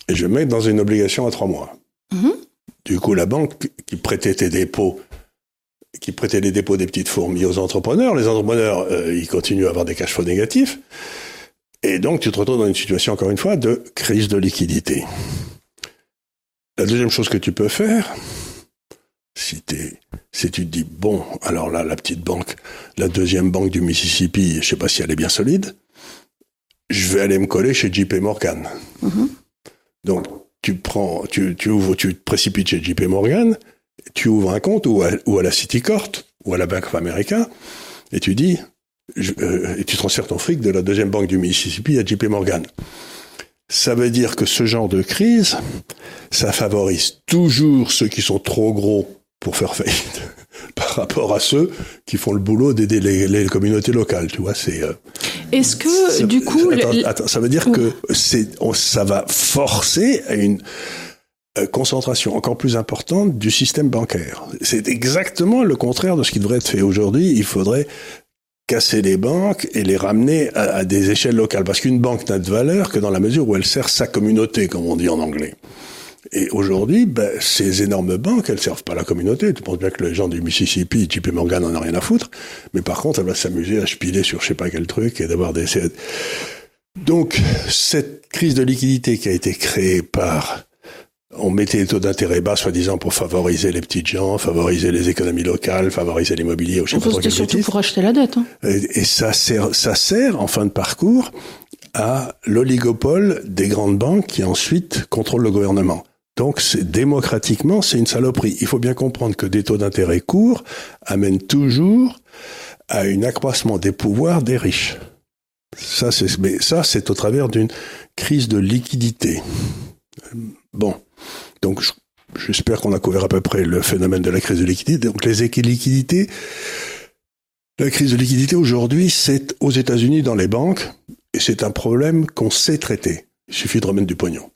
et je vais mettre dans une obligation à trois mois. Mhm. Du coup, la banque qui prêtait tes dépôts, qui prêtait les dépôts des petites fourmis aux entrepreneurs, les entrepreneurs, euh, ils continuent à avoir des cash flows négatifs. Et donc, tu te retrouves dans une situation, encore une fois, de crise de liquidité. La deuxième chose que tu peux faire, si, si tu te dis, bon, alors là, la petite banque, la deuxième banque du Mississippi, je sais pas si elle est bien solide, je vais aller me coller chez JP Morgan. Mm-hmm. Donc, tu prends, tu, tu ouvres, tu te précipites chez JP Morgan, tu ouvres un compte ou à, ou à la Citicorp ou à la Bank of America, et tu dis, euh, et tu transfères ton fric de la deuxième banque du Mississippi à JP Morgan. Ça veut dire que ce genre de crise, ça favorise toujours ceux qui sont trop gros pour faire faillite par rapport à ceux qui font le boulot d'aider les, communautés locales. Tu vois, c'est. Euh, Est-ce que du coup, attends, ça veut dire que c'est, ça va forcer à une euh, concentration encore plus importante du système bancaire. C'est exactement le contraire de ce qui devrait être fait aujourd'hui. Il faudrait casser les banques et les ramener à, des échelles locales. Parce qu'une banque n'a de valeur que dans la mesure où elle sert sa communauté, comme on dit en anglais. Et aujourd'hui, ben, ces énormes banques, elles servent pas la communauté. Tu penses bien que les gens du Mississippi, JP Morgan, n'en a rien à foutre. Mais par contre, elle va s'amuser à spiler sur je sais pas quel truc et d'avoir des... Donc, cette crise de liquidité qui a été créée par on mettait les taux d'intérêt bas, soi-disant, pour favoriser les petites gens, favoriser les économies locales, favoriser l'immobilier. Sais surtout pour acheter la dette. Hein. Et, ça sert, ça sert en fin de parcours à l'oligopole des grandes banques qui ensuite contrôlent le gouvernement. Donc, démocratiquement, c'est une saloperie. Il faut bien comprendre que des taux d'intérêt courts amènent toujours à un accroissement des pouvoirs des riches. Ça, c'est, mais ça, c'est au travers d'une crise de liquidité. Bon. Donc, j'espère qu'on a couvert à peu près le phénomène de la crise de liquidité. Donc, les liquidités, la crise de liquidité aujourd'hui, c'est aux États-Unis dans les banques, et c'est un problème qu'on sait traiter. Il suffit de remettre du pognon.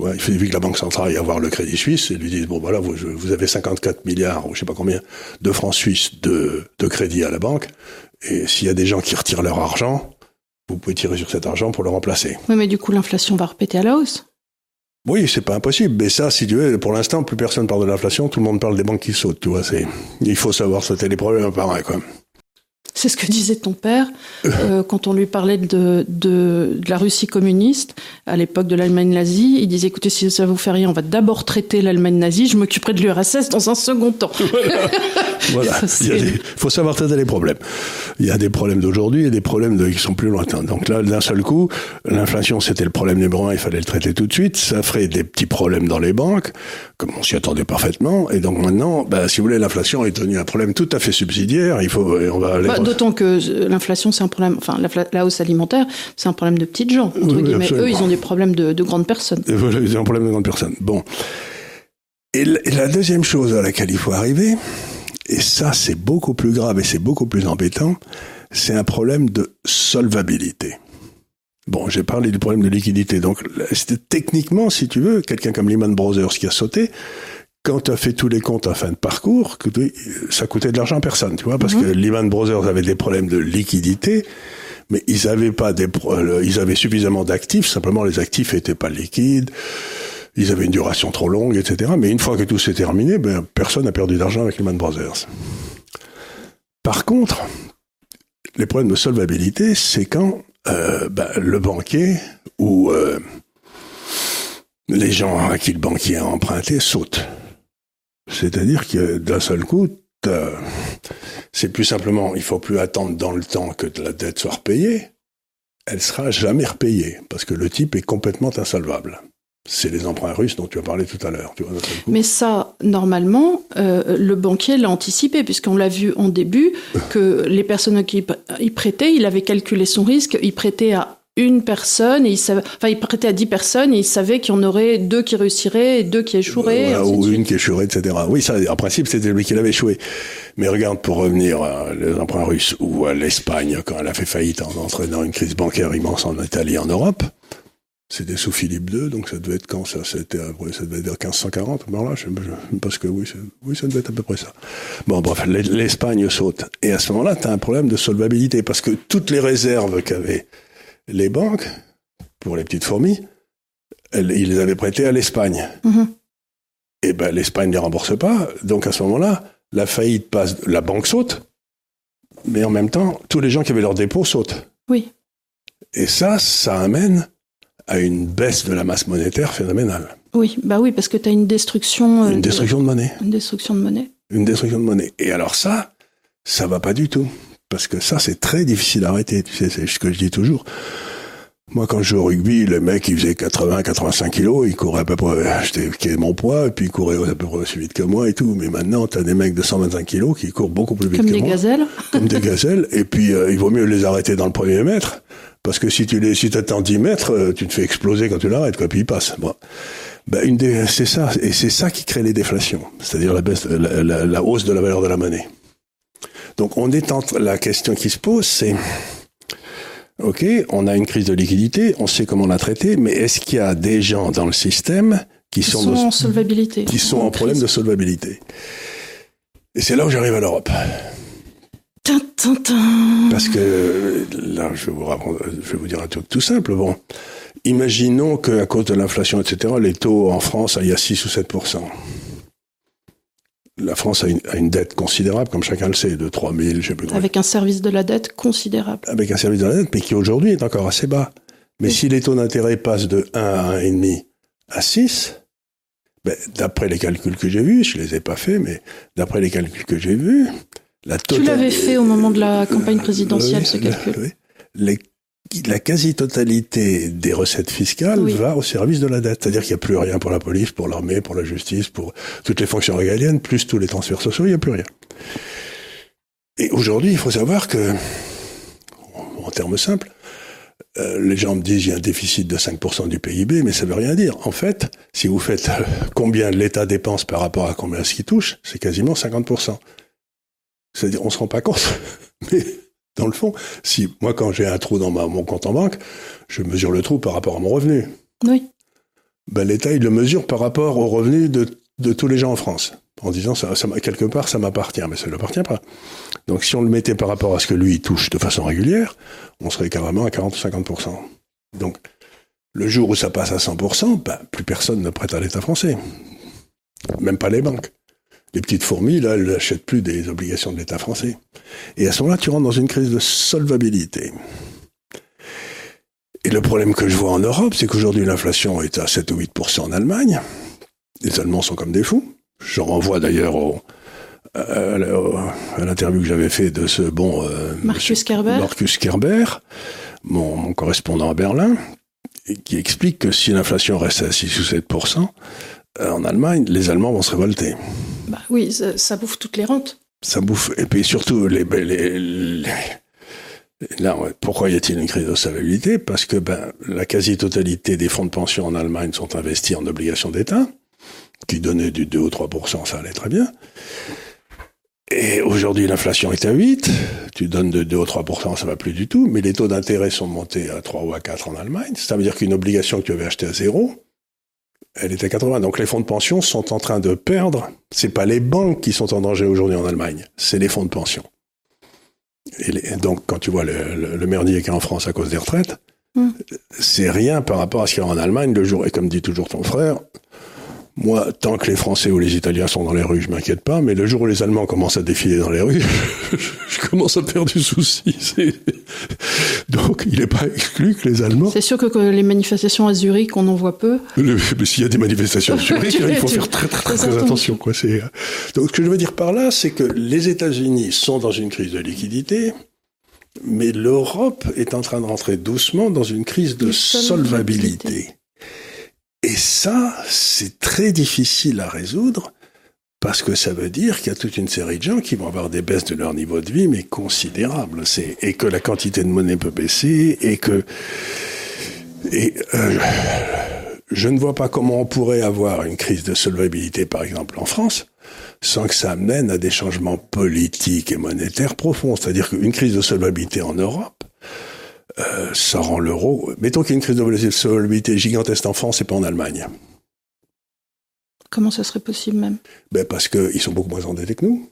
Il suffit que la Banque centrale aille avoir le Crédit Suisse et lui dise bon voilà vous, avez 54 milliards ou je sais pas combien de francs suisses de, de crédit à la banque et s'il y a des gens qui retirent leur argent, vous pouvez tirer sur cet argent pour le remplacer. Oui, mais du coup l'inflation va répéter à la hausse. Oui, c'est pas impossible, mais ça, si tu veux, pour l'instant, plus personne parle de l'inflation, tout le monde parle des banques qui sautent, tu vois. C'est, il faut savoir sauter les problèmes pareil, quoi. C'est ce que disait ton père euh, quand on lui parlait de, de, de la Russie communiste à l'époque de l'Allemagne nazie. Il disait écoutez, si ça vous fait rien, on va d'abord traiter l'Allemagne nazie, je m'occuperai de l'URSS dans un second temps. Voilà. voilà. Il faut savoir traiter les problèmes. Il y a des problèmes d'aujourd'hui et des problèmes de, qui sont plus lointains. Donc là, d'un seul coup, l'inflation, c'était le problème numéro un, il fallait le traiter tout de suite. Ça ferait des petits problèmes dans les banques, comme on s'y attendait parfaitement. Et donc maintenant, bah, si vous voulez, l'inflation est devenue un problème tout à fait subsidiaire. Il faut, on va aller bah, D'autant que l'inflation, c'est un problème, enfin, la, hausse alimentaire, c'est un problème de petites gens, entre oui, guillemets. Eux, ils ont des problèmes de, de grandes personnes. Et voilà, ils ont un problème de grandes personnes. Bon. Et la deuxième chose à laquelle il faut arriver, et ça c'est beaucoup plus grave et c'est beaucoup plus embêtant, c'est un problème de solvabilité. Bon, j'ai parlé du problème de liquidité. Donc, techniquement, si tu veux, quelqu'un comme Lehman Brothers qui a sauté, quand tu as fait tous les comptes à fin de parcours, ça coûtait de l'argent à personne, tu vois, parce mhm. que Lehman Brothers avait des problèmes de liquidité, mais ils avaient pas des, ils avaient suffisamment d'actifs, simplement les actifs étaient pas liquides, ils avaient une duration trop longue, etc. Mais une fois que tout s'est terminé, ben, personne n'a perdu d'argent avec Lehman Brothers. Par contre, les problèmes de solvabilité, c'est quand euh, ben, le banquier ou euh, les gens à qui le banquier a emprunté sautent. C'est-à-dire que d'un seul coup, c'est plus simplement, il faut plus attendre dans le temps que la dette soit repayée. Elle sera jamais repayée parce que le type est complètement insolvable. C'est les emprunts russes dont tu as parlé tout à l'heure. Mais ça, normalement, euh, le banquier l'a anticipé, puisqu'on l'a vu en début, que les personnes qui y prêtaient, il avait calculé son risque, il prêtait à une personne, et il savait, enfin, il prêtait à dix personnes, et il savait qu'il y en aurait deux qui réussiraient et deux qui échoueraient. ou une qui échouerait, etc. Oui, ça, en principe, c'était lui qui l'avait échoué. Mais regarde, pour revenir à les emprunts russes ou à l'Espagne, quand elle a fait faillite en entraînant une crise bancaire immense en Italie, en Europe, c'était sous Philippe II, donc ça devait être quand ça C'était ça devait être 1540, là, je, parce que oui, oui, ça devait être à peu près ça. Bon, bref, l'Espagne saute. Et à ce moment-là, tu as un problème de solvabilité, parce que toutes les réserves qu'avaient les banques, pour les petites fourmis, elles, ils les avaient prêtées à l'Espagne. Mm-hmm. Et ben l'Espagne ne les rembourse pas, donc à ce moment-là, la faillite passe, la banque saute, mais en même temps, tous les gens qui avaient leurs dépôts sautent. Oui. Et ça, ça amène à une baisse de la masse monétaire phénoménale. Oui, bah oui, parce que tu as une destruction. Euh, une destruction de, monnaie. Une destruction de monnaie. Une destruction de monnaie. Et alors ça, ça va pas du tout. Parce que ça, c'est très difficile à arrêter. Tu sais, c'est ce que je dis toujours. Moi, quand je joue au rugby, le mec, il faisait 80, 85 kilos, il courait à peu près, j'étais mon poids, et puis il courait à peu près aussi vite que moi et tout. Mais maintenant, t'as des mecs de 125 kilos qui courent beaucoup plus vite que moi. Comme des gazelles. Comme des gazelles. Et puis, euh, il vaut mieux les arrêter dans le premier mètre, parce que si tu les, si t'attends 10 mètres, euh, tu te fais exploser quand tu l'arrêtes, quoi, puis il passe. Bon. Ben, une des, c'est ça, et c'est ça qui crée les déflations. C'est-à-dire la baisse, la, la, la hausse de la valeur de la monnaie. Donc on est entre la question qui se pose, c'est OK, on a une crise de liquidité, on sait comment la traiter, mais est-ce qu'il y a des gens dans le système qui, sont, en solvabilité, qui sont en, problème de solvabilité Et c'est là où j'arrive à l'Europe. Parce que là, je vais, vous je vais vous dire un truc tout simple. Bon, imaginons qu'à cause de l'inflation, etc., les taux en France, il y a 6 ou 7 la France a une, dette considérable, comme chacun le sait, de 3 000, je sais plus. Avec un service de la dette considérable. Avec un service de la dette, mais qui aujourd'hui est encore assez bas. Mais si les taux d'intérêt passent de 1 à 1,5 à 6, ben, d'après les calculs que j'ai vus, je les ai pas faits, mais d'après les calculs que j'ai vus, la totale... Tu l'avais fait au moment de la campagne présidentielle, ce calcul. Oui. Les la quasi-totalité des recettes fiscales va au service de la dette. C'est-à-dire qu'il n'y a plus rien pour la police, pour l'armée, pour la justice, pour toutes les fonctions régaliennes, plus tous les transferts sociaux, il n'y a plus rien. Et aujourd'hui, il faut savoir que, en termes simples, euh, les gens me disent il y a un déficit de 5% du PIB, mais ça veut rien dire. En fait, si vous faites euh, combien l'État dépense par rapport à combien ce qui touche, c'est quasiment 50%. C'est-à-dire, on se rend pas compte, mais dans le fond, si moi quand j'ai un trou dans ma, mon compte en banque, je mesure le trou par rapport à mon revenu. Oui. Ben, l'État il le mesure par rapport au revenu de, de tous les gens en France, en disant ça, ça quelque part ça m'appartient, mais ça ne l'appartient pas. Donc si on le mettait par rapport à ce que lui touche de façon régulière, on serait carrément à 40 ou 50% Donc le jour où ça passe à 100% ben, plus personne ne prête à l'État français, même pas les banques. Les petites fourmis, là, elles n'achètent plus des obligations de l'État français. Et à ce moment-là, tu rentres dans une crise de solvabilité. Et le problème que je vois en Europe, c'est qu'aujourd'hui, l'inflation est à 7 ou 8% en Allemagne. Les Allemands sont comme des fous. Je renvoie d'ailleurs au, à, l'interview que j'avais fait de ce bon euh, Marcus Kerber, Marcus Kerber mon, mon, correspondant à Berlin, qui explique que si l'inflation reste à 6 ou 7% euh, en Allemagne, les Allemands vont se révolter. Bah oui, ça, bouffe toutes les rentes. Ça bouffe, et puis surtout, les, là, pourquoi y a-t-il une crise de solvabilité Parce que ben, la quasi-totalité des fonds de pension en Allemagne sont investis en obligations d'État, qui donnaient du 2 ou 3% ça allait très bien. Et aujourd'hui, l'inflation est à 8. Tu donnes de 2 ou 3% ça va plus du tout. Mais les taux d'intérêt sont montés à 3 ou à 4 en Allemagne. Ça veut dire qu'une obligation que tu avais achetée à zéro, elle était à 80. Donc les fonds de pension sont en train de perdre. C'est pas les banques qui sont en danger aujourd'hui en Allemagne, c'est les fonds de pension. Et, donc quand tu vois le, le, le merdier qu'il y a en France à cause des retraites, hmm. c'est rien par rapport à ce qu'il y a en Allemagne le jour. Et comme dit toujours ton frère, moi, tant que les Français ou les Italiens sont dans les rues, je m'inquiète pas, mais le jour où les Allemands commencent à défiler dans les rues, je commence à faire du souci. Donc, il n'est pas exclu que les Allemands... C'est sûr que, les manifestations à Zurich, on en voit peu. S'il y a des manifestations à Zurich, il faut faire très très très, attention. Quoi. Euh, donc, ce que je veux dire par là, c'est que les États-Unis sont dans une crise de liquidité, mais l'Europe est en train de rentrer doucement dans une crise de solvabilité. Et ça, c'est très difficile à résoudre parce que ça veut dire qu'il y a toute une série de gens qui vont avoir des baisses de leur niveau de vie, mais considérables. C'est, et que la quantité de monnaie peut baisser et que, euh, je ne vois pas comment on pourrait avoir une crise de solvabilité, par exemple, en France, sans que ça amène à des changements politiques et monétaires profonds. C'est-à-dire qu'une crise de solvabilité en Europe, euh, ça rend l'euro. Mettons qu'il y a une crise de solvabilité gigantesque en France et pas en Allemagne. Comment ça serait possible même? Ben Parce qu'ils sont beaucoup moins endettés que nous.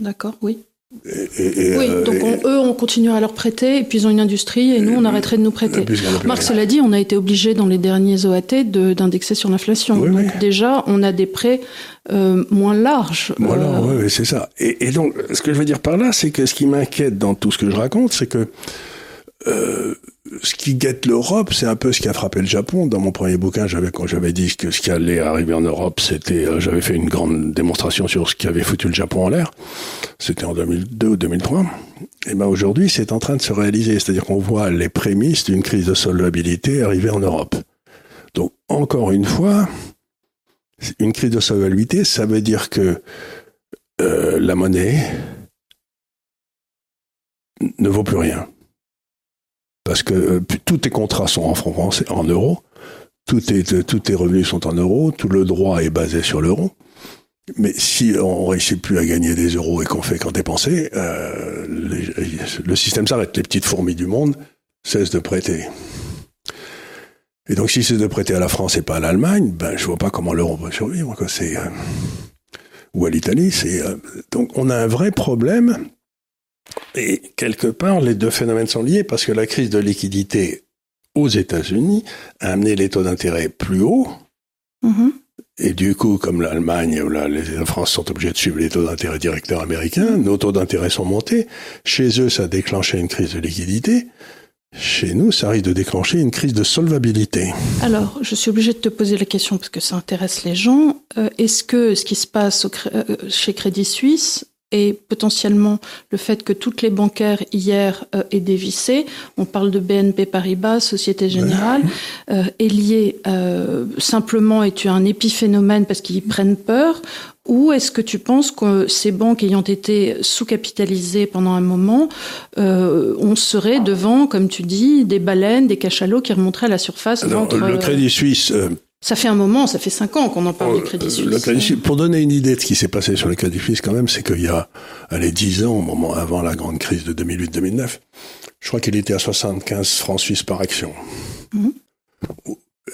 D'accord, oui. Et, oui, euh, donc eux, on continuerait à leur prêter, et puis ils ont une industrie, et nous, on arrêterait de nous prêter. Marc, cela dit, on a été obligé dans les derniers OAT d'indexer sur l'inflation. donc déjà, on a des prêts euh, moins larges. Voilà, oui, c'est ça. Et, et, donc, ce que je veux dire par là, c'est que ce qui m'inquiète dans tout ce que je raconte, c'est que euh, ce qui guette l'Europe, c'est un peu ce qui a frappé le Japon. Dans mon premier bouquin, j'avais quand j'avais dit que ce qui allait arriver en Europe, c'était, euh, j'avais fait une grande démonstration sur ce qui avait foutu le Japon en l'air. C'était en 2002 ou 2003. Et ben aujourd'hui, c'est en train de se réaliser. C'est-à-dire qu'on voit les prémices d'une crise de solvabilité arriver en Europe. Donc encore une fois, une crise de solvabilité, ça veut dire que euh, la monnaie ne vaut plus rien parce que euh, tous tes contrats sont en francs en euros, tous tes, tous tes revenus sont en euros, tout le droit est basé sur l'euro. Mais si on réussit plus à gagner des euros et qu'on fait qu'en dépenser, euh, le système s'arrête. Les petites fourmis du monde cessent de prêter. Et donc, si c'est de prêter à la France et pas à l'Allemagne, ben je vois pas comment l'euro va survivre. Euh, ou à l'Italie. Donc on a un vrai problème et quelque part, les deux phénomènes sont liés parce que la crise de liquidité aux États-Unis a amené les taux d'intérêt plus hauts. Mm-hmm. Et du coup, comme l'Allemagne ou la, France sont obligés de suivre les taux d'intérêt directeurs américains, nos taux d'intérêt sont montés. Chez eux, ça a déclenché une crise de liquidité. Chez nous, ça risque de déclencher une crise de solvabilité. Alors, je suis obligée de te poser la question parce que ça intéresse les gens. Euh, est-ce que ce qui se passe euh, chez Crédit Suisse et potentiellement le fait que toutes les bancaires hier euh, aient dévissé, on parle de BNP Paribas, Société Générale, euh, est lié euh, simplement est un épiphénomène parce qu'ils prennent peur? Ou est-ce que tu penses que ces banques ayant été sous-capitalisées pendant un moment, euh, on serait devant, comme tu dis, des baleines, des cachalots qui remonteraient à la surface Alors, Le Crédit Suisse... Euh, ça fait un moment, ça fait cinq ans qu'on en parle du Crédit Suisse. Le Crédit Suisse. Pour donner une idée de ce qui s'est passé sur le Crédit Suisse, quand même, c'est qu'il y a, allez, dix ans, au moment avant la grande crise de 2008-2009, je crois qu'il était à 75 francs suisses par action. Mmh.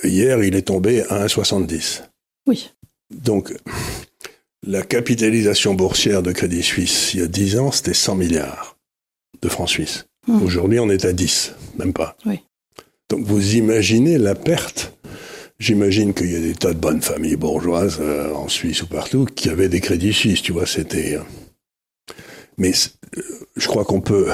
Hier, il est tombé à 1,70. Oui. Donc, la capitalisation boursière de Crédit Suisse, il y a 10 ans, c'était 100 milliards de francs suisses. Mmh. Aujourd'hui, on est à 10, même pas. Oui. Donc vous imaginez la perte. J'imagine qu'il y a des tas de bonnes familles bourgeoises euh, en Suisse ou partout qui avaient des crédits suisses, tu vois, c'était... Euh. Mais euh, je crois qu'on peut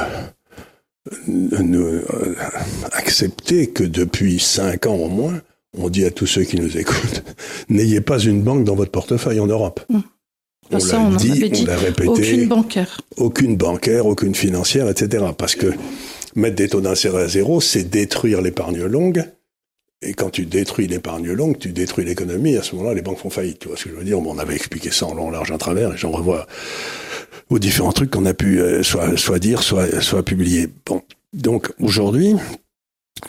accepter que depuis 5 ans au moins, on dit à tous ceux qui nous écoutent, n'ayez pas une banque dans votre portefeuille en Europe. Mmh. On l'a dit, on l'a répété. Aucune bancaire. Aucune bancaire, aucune financière, etc. Parce que mettre des taux d'intérêt à zéro, c'est détruire l'épargne longue. Et quand tu détruis l'épargne longue, tu détruis l'économie. À ce moment-là, les banques font faillite. Tu vois ce que je veux dire On avait expliqué ça en long, large, en travers. Et j'en revois aux différents trucs qu'on a pu euh, soit, soit dire, soit, soit publier. Bon. Donc, aujourd'hui,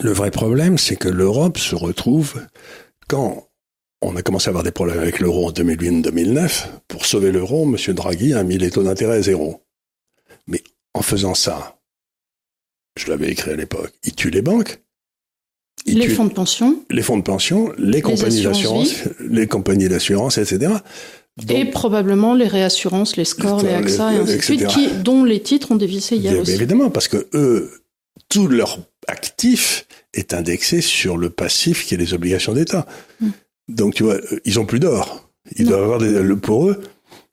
le vrai problème, c'est que l'Europe se retrouve quand on a commencé à avoir des problèmes avec l'euro en 2008-2009. Pour sauver l'euro, M. Draghi a mis les taux d'intérêt à zéro. Mais en faisant ça, je l'avais écrit à l'époque, il tue les banques. Les fonds de pension. Les fonds de pension, les, compagnies d'assurance, les compagnies d'assurance, etc. et probablement les réassurances, les scores, les AXA et ainsi de suite, qui, dont les titres ont dévissé hier aussi. Évidemment, parce que eux, tout leur actif est indexé sur le passif qui est les obligations d'État. Hmm. Donc, tu vois, euh, ils ont plus d'or. Ils doivent avoir des, pour eux.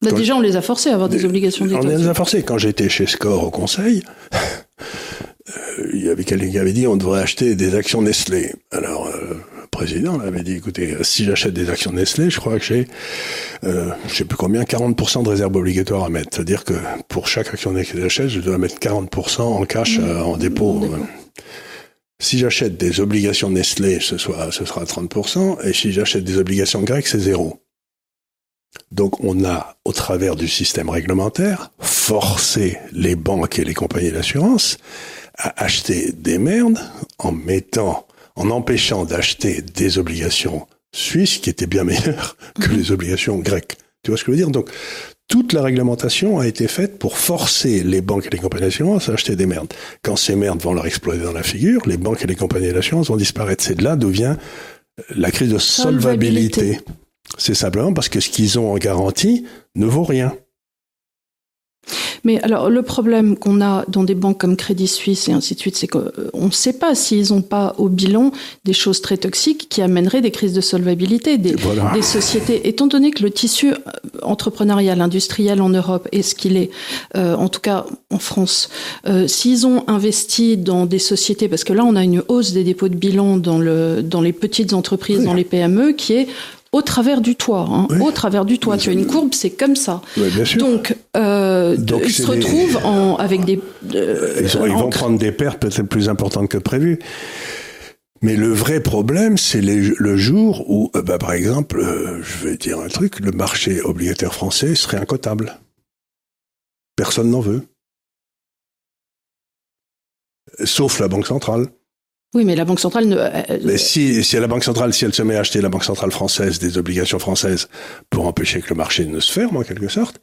Bah déjà, on les a forcés à avoir des, obligations d'État. On les a forcés. Quand j'étais chez Score au Conseil, euh, il y avait quelqu'un qui avait dit on devrait acheter des actions Nestlé. Alors, euh, le président avait dit écoutez, si j'achète des actions Nestlé, je crois que j'ai, euh, je sais plus combien, 40% de réserve obligatoire à mettre. C'est-à-dire que pour chaque action Nestlé que j'achète, je dois mettre 40% en cash mmh. en dépôt. Si j'achète des obligations Nestlé, ce, soit, ce sera 30%, et si j'achète des obligations grecques, c'est zéro. Donc on a, au travers du système réglementaire, forcé les banques et les compagnies d'assurance à acheter des merdes en mettant, en empêchant d'acheter des obligations suisses qui étaient bien meilleures que mhm. les obligations grecques. Tu vois ce que je veux dire? Donc toute la réglementation a été faite pour forcer les banques et les compagnies d'assurance à acheter des merdes. Quand ces merdes vont leur exploser dans la figure, les banques et les compagnies d'assurance vont disparaître. C'est de là d'où vient la crise de solvabilité. C'est simplement parce que ce qu'ils ont en garantie ne vaut rien. Mais alors, le problème qu'on a dans des banques comme Crédit Suisse et ainsi de suite, c'est qu'on ne sait pas s'ils n'ont pas au bilan des choses très toxiques qui amèneraient des crises de solvabilité, des, des sociétés. Étant donné que le tissu euh, entrepreneurial, industriel en Europe est ce qu'il est, euh, en tout cas en France, euh, s'ils ont investi dans des sociétés, parce que là, on a une hausse des dépôts de bilan dans, le, dans les petites entreprises, dans les PME, qui est au travers du toit, hein, au travers du toit. Tu as une courbe, c'est comme ça. bien sûr. Donc, euh, ils se retrouvent en, avec des. Euh, ils, vont prendre des pertes peut-être plus importantes que prévu. Mais le vrai problème, c'est le jour où, euh, bah, par exemple, euh, je vais dire un truc, le marché obligataire français serait incotable. Personne n'en veut. Sauf la Banque centrale. Oui, mais la Banque centrale ne. Mais si, si la Banque centrale, si elle se met à acheter la Banque centrale française des obligations françaises pour empêcher que le marché ne se ferme en quelque sorte,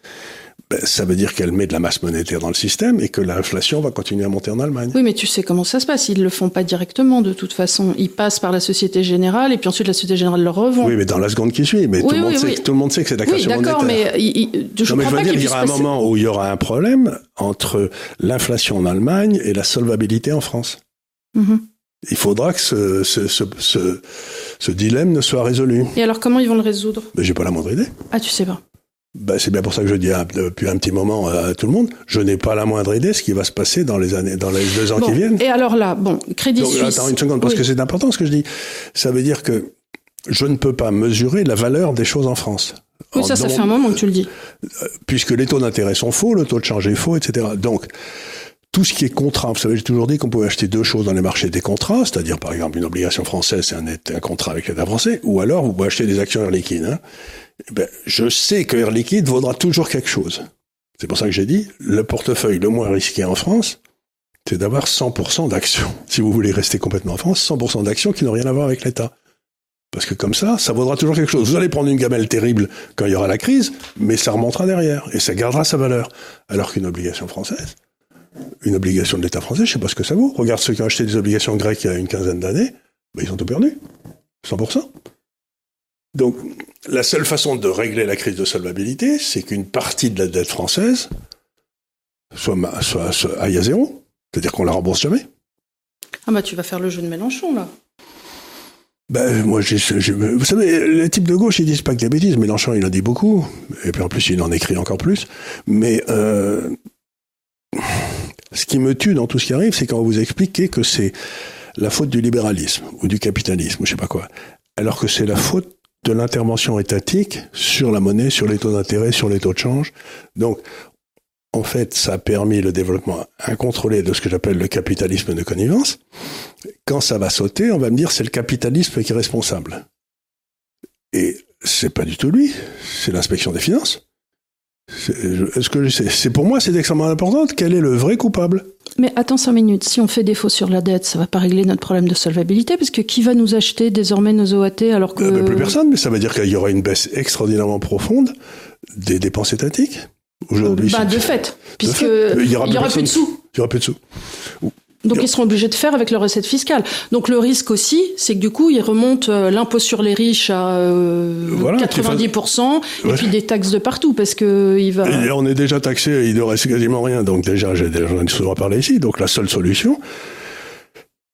ben, ça veut dire qu'elle met de la masse monétaire dans le système et que l'inflation va continuer à monter en Allemagne. Oui, mais tu sais comment ça se passe. Ils le font pas directement de toute façon. Ils passent par la Société Générale et puis ensuite la Société Générale leur revend. Oui, mais dans la seconde qui suit. Mais tout, le monde sait, tout le monde sait que c'est de la création oui, d'accord, mais je, non, mais je veux dire, il y aura un moment où il y aura un problème entre l'inflation en Allemagne et la solvabilité en France. Mm il faudra que ce, ce, ce, ce, dilemme ne soit résolu. Et alors, comment ils vont le résoudre? Ben, J'ai pas la moindre idée. Ah, tu sais pas ben, c'est bien pour ça que je dis depuis un petit moment à tout le monde, je n'ai pas la moindre idée de ce qui va se passer dans les années, dans les deux ans qui viennent. Et alors là, bon, Crédit Suisse. Attends une seconde, parce que c'est important ce que je dis. Ça veut dire que je ne peux pas mesurer la valeur des choses en France. Oui, ça, ça fait un moment que tu le dis. Puisque les taux d'intérêt sont faux, le taux de change est faux, etc. Donc, tout ce qui est contrat, vous savez, j'ai toujours dit qu'on pouvait acheter deux choses dans les marchés des contrats, c'est-à-dire par exemple une obligation française, c'est un, contrat avec l'État français, ou alors vous pouvez acheter des actions Air Liquide. Hein. Ben, je sais que Air Liquide vaudra toujours quelque chose. C'est pour ça que j'ai dit, le portefeuille le moins risqué en France, c'est d'avoir 100% d'actions. Si vous voulez rester complètement en France, 100% d'actions qui n'ont rien à voir avec l'État. Parce que comme ça, ça vaudra toujours quelque chose. Vous allez prendre une gamelle terrible quand il y aura la crise, mais ça remontera derrière et ça gardera sa valeur. Alors qu'une obligation française, une obligation de l'État français, je sais pas ce que ça vaut. Regarde ceux qui ont acheté des obligations grecques il y a une quinzaine d'années, ben ils ont tout perdu. 100%. Donc, la seule façon de régler la crise de solvabilité, c'est qu'une partie de la dette française soit, soit, soit aille à zéro. C'est-à-dire qu'on la rembourse jamais. Ah bah tu vas faire le jeu de Mélenchon, là. Ben, moi, vous savez, les types de gauche, ils disent pas que des bêtises. Mélenchon, il en dit beaucoup. Et puis, en plus, il en écrit encore plus. Mais, euh, ce qui me tue dans tout ce qui arrive, c'est quand vous expliquez que c'est la faute du libéralisme ou du capitalisme ou je sais pas quoi. Alors que c'est la faute de l'intervention étatique sur la monnaie, sur les taux d'intérêt, sur les taux de change. Donc, en fait, ça a permis le développement incontrôlé de ce que j'appelle le capitalisme de connivence. Quand ça va sauter, on va me dire c'est le capitalisme qui est responsable. Et c'est pas du tout lui, c'est l'inspection des finances. Est-ce que c'est pour moi c'est extrêmement important. Quel est le vrai coupable Mais attends cinq minutes. Si on fait défaut sur la dette, ça va pas régler notre problème de solvabilité, parce que qui va nous acheter désormais nos OAT alors que euh, Plus personne. Mais ça veut dire qu'il y aura une baisse extraordinairement profonde des dépenses étatiques. Aujourd'hui, bah, de fait, puisque il y aura, plus, de sous. Il y aura plus de sous. Donc ils seront obligés de faire avec leur recette fiscale. Donc le risque aussi, c'est que du coup, ils remontent euh, l'impôt sur les riches à euh, 90% et puis des taxes de partout parce que il va. Et on est déjà taxé, il ne reste quasiment rien. Donc déjà, j'en ai souvent parlé ici. Donc la seule solution,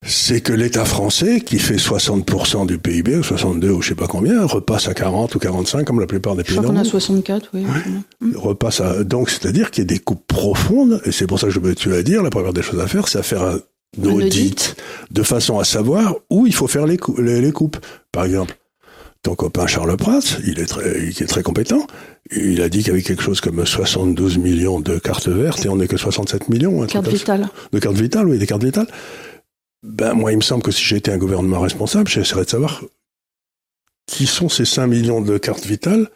c'est que l'État français, qui fait 60% du PIB, ou 62 ou je sais pas combien, repasse à 40 ou 45 comme la plupart des pays. Je crois qu'on a 64, oui. Repasse à, donc c'est-à-dire qu'il y a des coupes profondes, et c'est pour ça que je me tue à dire, la première des choses à faire, c'est à faire un audit, de façon à savoir où il faut faire les, les, coupes. Par exemple, ton copain Charles Prats, il est très, il est très compétent. Il a dit qu'il y avait quelque chose comme 72 millions de cartes vertes et on n'est que 67 millions. Cartes vitales. De cartes vitales, oui, des cartes vitales. Ben, moi, il me semble que si j'étais un gouvernement responsable, j'essaierais de savoir qui sont ces 5 millions de cartes vitales.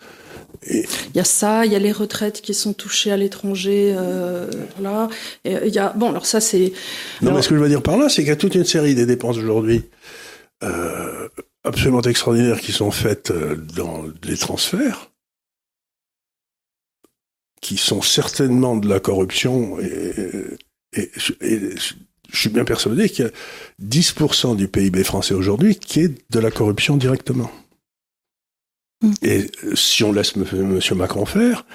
Et... Il y a ça, il y a les retraites qui sont touchées à l'étranger, euh, voilà. Et il y a bon, alors ça c'est. Non, mais ce que je veux dire par là, c'est qu'il y a toute une série des dépenses aujourd'hui euh, absolument extraordinaires qui sont faites euh, dans les transferts, qui sont certainement de la corruption et, et, et je suis bien persuadé qu'il y a 10% du PIB français aujourd'hui qui est de la corruption directement. Mm. Et euh, si on laisse M. Macron faire,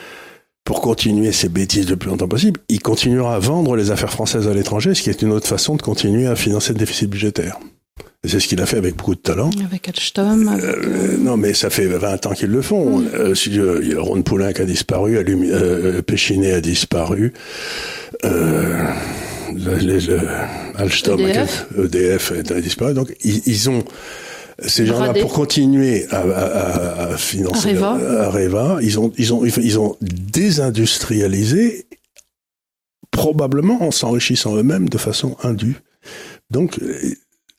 pour continuer ces bêtises le plus longtemps possible, il continuera à vendre les affaires françaises à l'étranger, ce qui est une autre façon de continuer à financer le déficit budgétaire. Et c'est ce qu'il a fait avec beaucoup de talent. Avec Alstom. Avec... Euh, non, mais ça fait 20 ans qu'ils le font. Mm. Euh, il y a Ron Poulin qui a disparu, euh, Péchinet a disparu. Euh, le, le, Alstom, EDF. EDF a disparu. Donc, ils, ont ces gens-là pour continuer à, à, à financer Areva. ils ont ils ont ils ont désindustrialisé probablement en s'enrichissant eux-mêmes de façon indue. Donc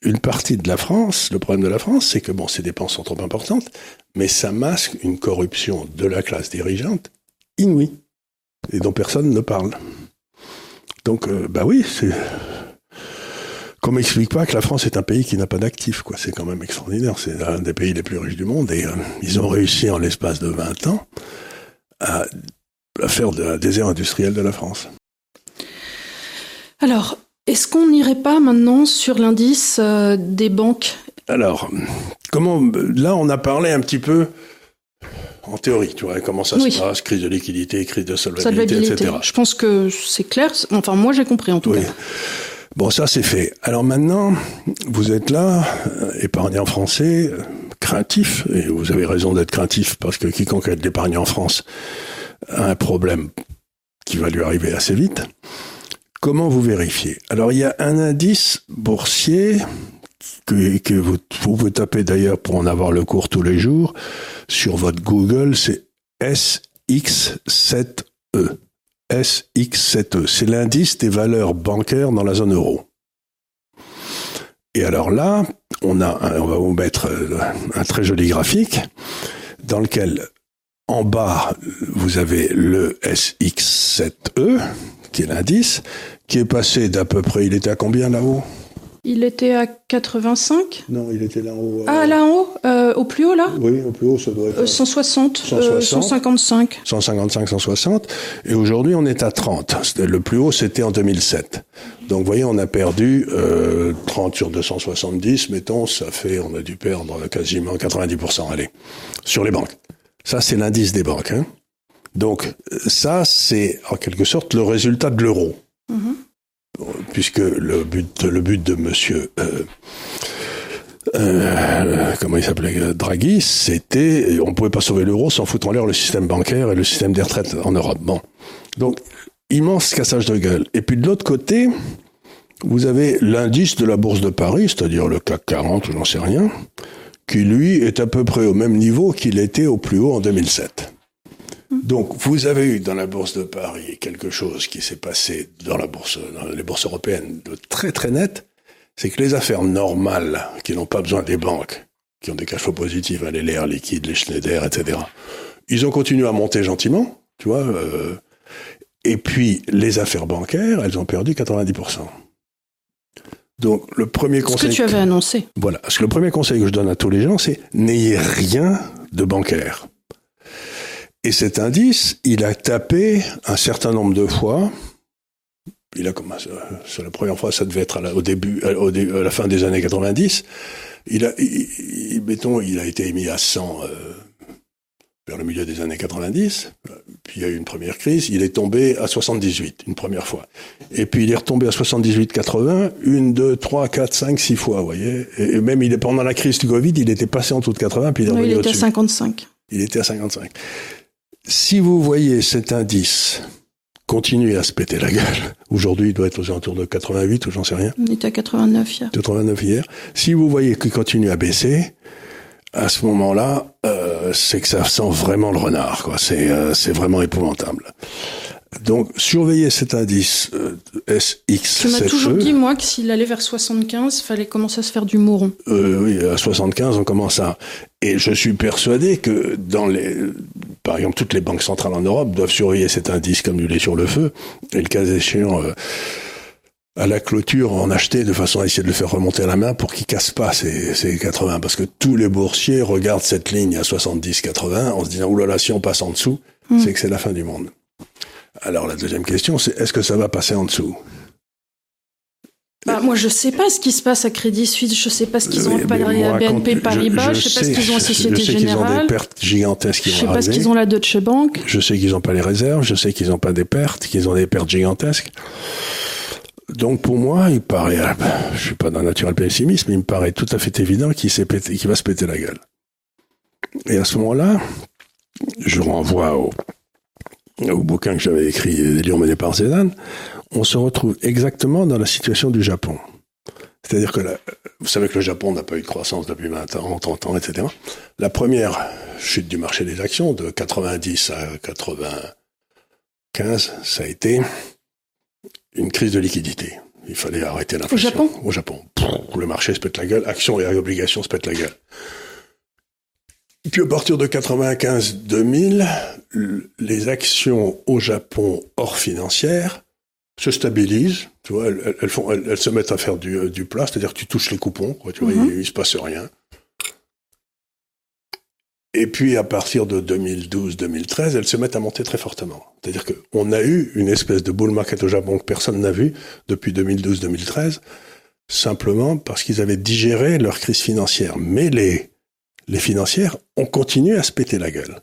une partie de la France, le problème de la France, c'est que bon, ces dépenses sont trop importantes, mais ça masque une corruption de la classe dirigeante inouïe et dont personne ne parle. Donc, euh, bah oui, c'est. Qu'on m'explique pas que la France est un pays qui n'a pas d'actifs, quoi. C'est quand même extraordinaire. C'est un des pays les plus riches du monde et euh, ils ont réussi en l'espace de 20 ans à, faire un désert industriel de la France. Alors, est-ce qu'on n'irait pas maintenant sur l'indice euh, des banques? Alors, comment là on a parlé un petit peu en théorie, tu vois, comment ça se passe, crise de liquidité, crise de solvabilité, etc. Je pense que c'est clair. Enfin, moi, j'ai compris en tout cas. Bon, ça c'est fait. Alors maintenant, vous êtes là, euh, épargnant français, euh, craintif, et vous avez raison d'être craintif parce que quiconque a de l'épargne en France a un problème qui va lui arriver assez vite. Comment vous vérifiez? Alors il y a un indice boursier que, vous, vous pouvez taper d'ailleurs pour en avoir le cours tous les jours sur votre Google, c'est SX7E. SX7E, c'est l'indice des valeurs bancaires dans la zone euro. Et alors là, on, a on va vous mettre euh, un très joli graphique dans lequel en bas, vous avez le SX7E, qui est l'indice, qui est passé d'à peu près, il était à combien là-haut? Il était à 85 Non, il était là en haut. Ah, là en haut euh, Au plus haut, là Oui, au plus haut, ça doit être... 160, 155. 155, 160. Et aujourd'hui, on est à 30. Le plus haut, c'était en 2007. Donc, vous voyez, on a perdu euh, 30 sur 270, mettons, ça fait, on a dû perdre quasiment 90%, allez, sur les banques. Ça, c'est l'indice des banques. Hein. Donc, ça, c'est en quelque sorte le résultat de l'euro. Mm-hmm puisque le but, le but de Monsieur, euh, euh, comment il s'appelait, Draghi, c'était, on pouvait pas sauver l'euro sans foutre en l'air le système bancaire et le système des retraites en Europe. Bon, donc immense cassage de gueule. Et puis de l'autre côté, vous avez l'indice de la bourse de Paris, c'est-à-dire le CAC 40, j'en sais rien, qui lui est à peu près au même niveau qu'il était au plus haut en 2007. Donc, vous avez eu dans la bourse de Paris quelque chose qui s'est passé dans la bourse, dans les bourses européennes de très très net, c'est que les affaires normales, qui n'ont pas besoin des banques, qui ont des cash flows positifs, hein, les l'air liquides, les Schneider, etc., ils ont continué à monter gentiment, tu vois, euh, et puis les affaires bancaires, elles ont perdu 90%. Donc le premier conseil... Ce que tu avais annoncé. Voilà, parce que le premier conseil que je donne à tous les gens, c'est n'ayez rien de bancaire. Et cet indice, il a tapé un certain nombre de fois. Il a commencé, c'est la première fois, ça devait être au début, au à la fin des années 90. Il a, il, mettons, il a été émis à 100 euh, vers le milieu des années 90. Puis il y a eu une première crise. Il est tombé à 78 une première fois. Et puis il est retombé à 78-80 une, deux, trois, quatre, cinq, six fois, vous voyez. Et, même il est pendant la crise du Covid, il était passé en tout de 80 puis il est non, il était à 55. Il était à 55 si vous voyez cet indice continuer à se péter la gueule, aujourd'hui il doit être aux alentours de 88 ou j'en sais rien. Il était à 89 hier. 89 hier. Si vous voyez qu'il continue à baisser, à ce moment-là, euh, c'est que ça sent vraiment le renard. Quoi. C'est, euh, c'est vraiment épouvantable. Donc, surveillez cet indice euh, SX. Tu m'as toujours dit, moi, que s'il allait vers 75, fallait commencer à se faire du mouron. Euh, oui, à 75, on commence à... Et je suis persuadé que dans les... Par exemple, toutes les banques centrales en Europe doivent surveiller cet indice comme du lait sur le feu. Et le cas échéant... Euh, à la clôture en acheter de façon à essayer de le faire remonter à la main pour qu'il casse pas ces, ces 80 parce que tous les boursiers regardent cette ligne à 70-80 en se disant oulala si on passe en dessous hmm. c'est que c'est la fin du monde. Alors la deuxième question, c'est est-ce que ça va passer en dessous? Bah, moi, je sais pas ce qui se passe à Crédit Suisse, je sais pas ce qu'ils ont à BNP Paribas, je, sais pas ce qu'ils ont à Société je sais qu'ils ont des pertes gigantesques qui Je sais pas ce qu'ils ont la Deutsche Bank. Je sais qu'ils n'ont pas les réserves, je sais qu'ils n'ont pas des pertes, qu'ils ont des pertes gigantesques. Donc pour moi, il paraît, ah, bah, je suis pas d'un naturel pessimisme, mais il me paraît tout à fait évident qu'il qu'il va se péter la gueule. Et à ce moment-là, je renvoie au, au bouquin que j'avais écrit, Les lions menés par Zédan, on se retrouve exactement dans la situation du Japon. C'est-à-dire que vous savez que le Japon n'a pas eu de croissance depuis 20 ans, 30 ans, etc. La première chute du marché des actions de 90 à 95, ça a été une crise de liquidité. Il fallait arrêter l'inflation. Au Japon? Au Japon. le marché se pète la gueule, actions et obligations se pètent la gueule. Puis à partir de 95-2000, les actions au Japon hors financière se stabilisent. Tu vois, elles, font, elles, se mettent à faire du, du plat, c'est-à-dire que tu touches les coupons. Quoi, tu vois, mhm. il, ne se passe rien. Et puis à partir de 2012-2013, elles se mettent à monter très fortement. C'est-à-dire qu'on a eu une espèce de bull market au Japon que personne n'a vu depuis 2012-2013, simplement parce qu'ils avaient digéré leur crise financière. Mais les les financières ont continué à se péter la gueule.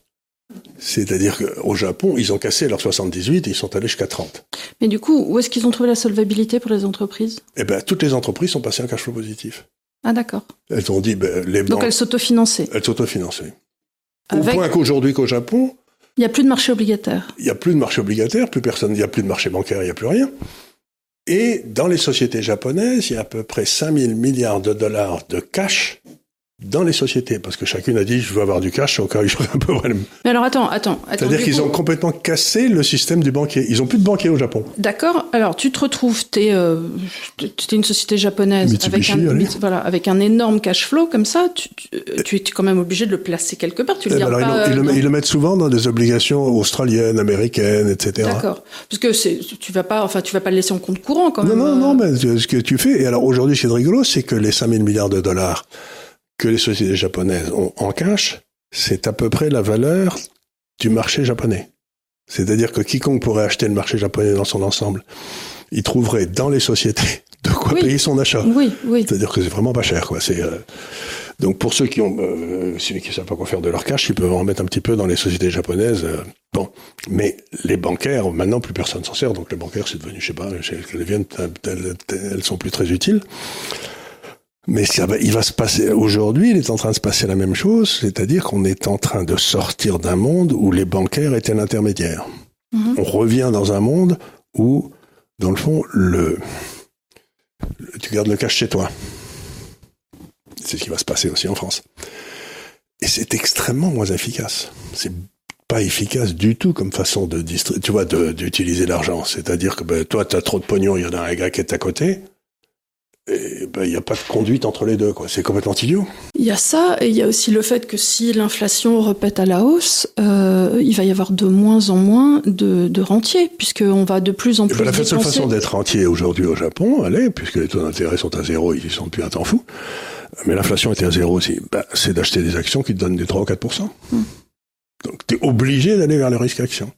C'est-à-dire qu'au Japon, ils ont cassé leur 78 et ils sont allés jusqu'à 30. Mais du coup, où est-ce qu'ils ont trouvé la solvabilité pour les entreprises? Eh bien, toutes les entreprises sont passées en cash flow positif. Ah d'accord. Elles ont dit, ben, les banques... Donc elles s'autofinançaient Elles s'autofinançaient. Au point qu'aujourd'hui, qu'au Japon... Il n'y a plus de marché obligataire. Il n'y a plus de marché obligataire, plus personne, il n'y a plus de marché bancaire, il n'y a plus rien. Et dans les sociétés japonaises, il y a à peu près 5000 milliards de dollars de cash dans les sociétés, parce que chacune a dit je veux avoir du cash au cas où j'aurai un problème. Mais alors attends, attends. attends C'est-à-dire qu'ils coup- ont complètement cassé le système du banquier. Ils ont plus de banquier au Japon. D'accord. Alors tu te retrouves, t'es euh, t'es une société japonaise avec un voilà avec un énorme cash flow comme ça. Tu, tu, tu es quand même obligé de le placer quelque part. Tu le Eh ben alors, pas. ils, euh, le- ils le mettent souvent dans des obligations australiennes, américaines, etc. D'accord. Parce que c'est tu vas pas enfin tu vas pas le laisser en compte courant quand Non, même. non, euh. non, mais tu- ce que tu fais, et alors aujourd'hui, ce qui est rigolo, c'est que les 5000 milliards de dollars que les sociétés japonaises ont en cash, c'est à peu près la valeur du marché japonais. C'est-à-dire que quiconque pourrait acheter le marché japonais dans son ensemble, il trouverait dans les sociétés de quoi Oui. payer son achat. Oui, oui. C'est-à-dire que c'est vraiment pas cher, quoi. C'est euh, donc pour ceux qui ont, euh, ceux qui savent pas quoi faire de leur cash, ils peuvent en mettre un petit peu dans les sociétés japonaises. euh, bon, mais les bancaires, maintenant plus personne s'en sert, donc les bancaires c'est devenu, je sais pas, chez- qu'elles deviennent, elles, elles sont plus très utiles. Mais ça va, il va se passer aujourd'hui, il est en train de se passer la même chose, c'est-à-dire qu'on est en train de sortir d'un monde où les bancaires étaient l'intermédiaire. Mhm. On revient dans un monde où, dans le fond, le, le- tu gardes le cash chez toi. C'est ce qui va se passer aussi en France. Et c'est extrêmement moins efficace. C'est pas efficace du tout comme façon de tu vois, d'utiliser l'argent. C'est-à-dire que ben, toi, tu as trop de pognon, il y en a un gars qui est à côté. Et ben, il n'y a pas de conduite entre les deux. C'est complètement idiot. Il y a ça, et il y a aussi le fait que si l'inflation repète à la hausse, euh, il va y avoir de moins en moins de, de rentiers, puisqu'on va de plus en Et plus ben, la seule façon d'être entier aujourd'hui au Japon, allez, puisque les taux d'intérêt sont à zéro, ils y sont depuis un temps fou, mais l'inflation était à zéro aussi, ben, c'est d'acheter des actions qui te donnent des 3 ou 4% Donc, tu es obligé d'aller vers le risque action.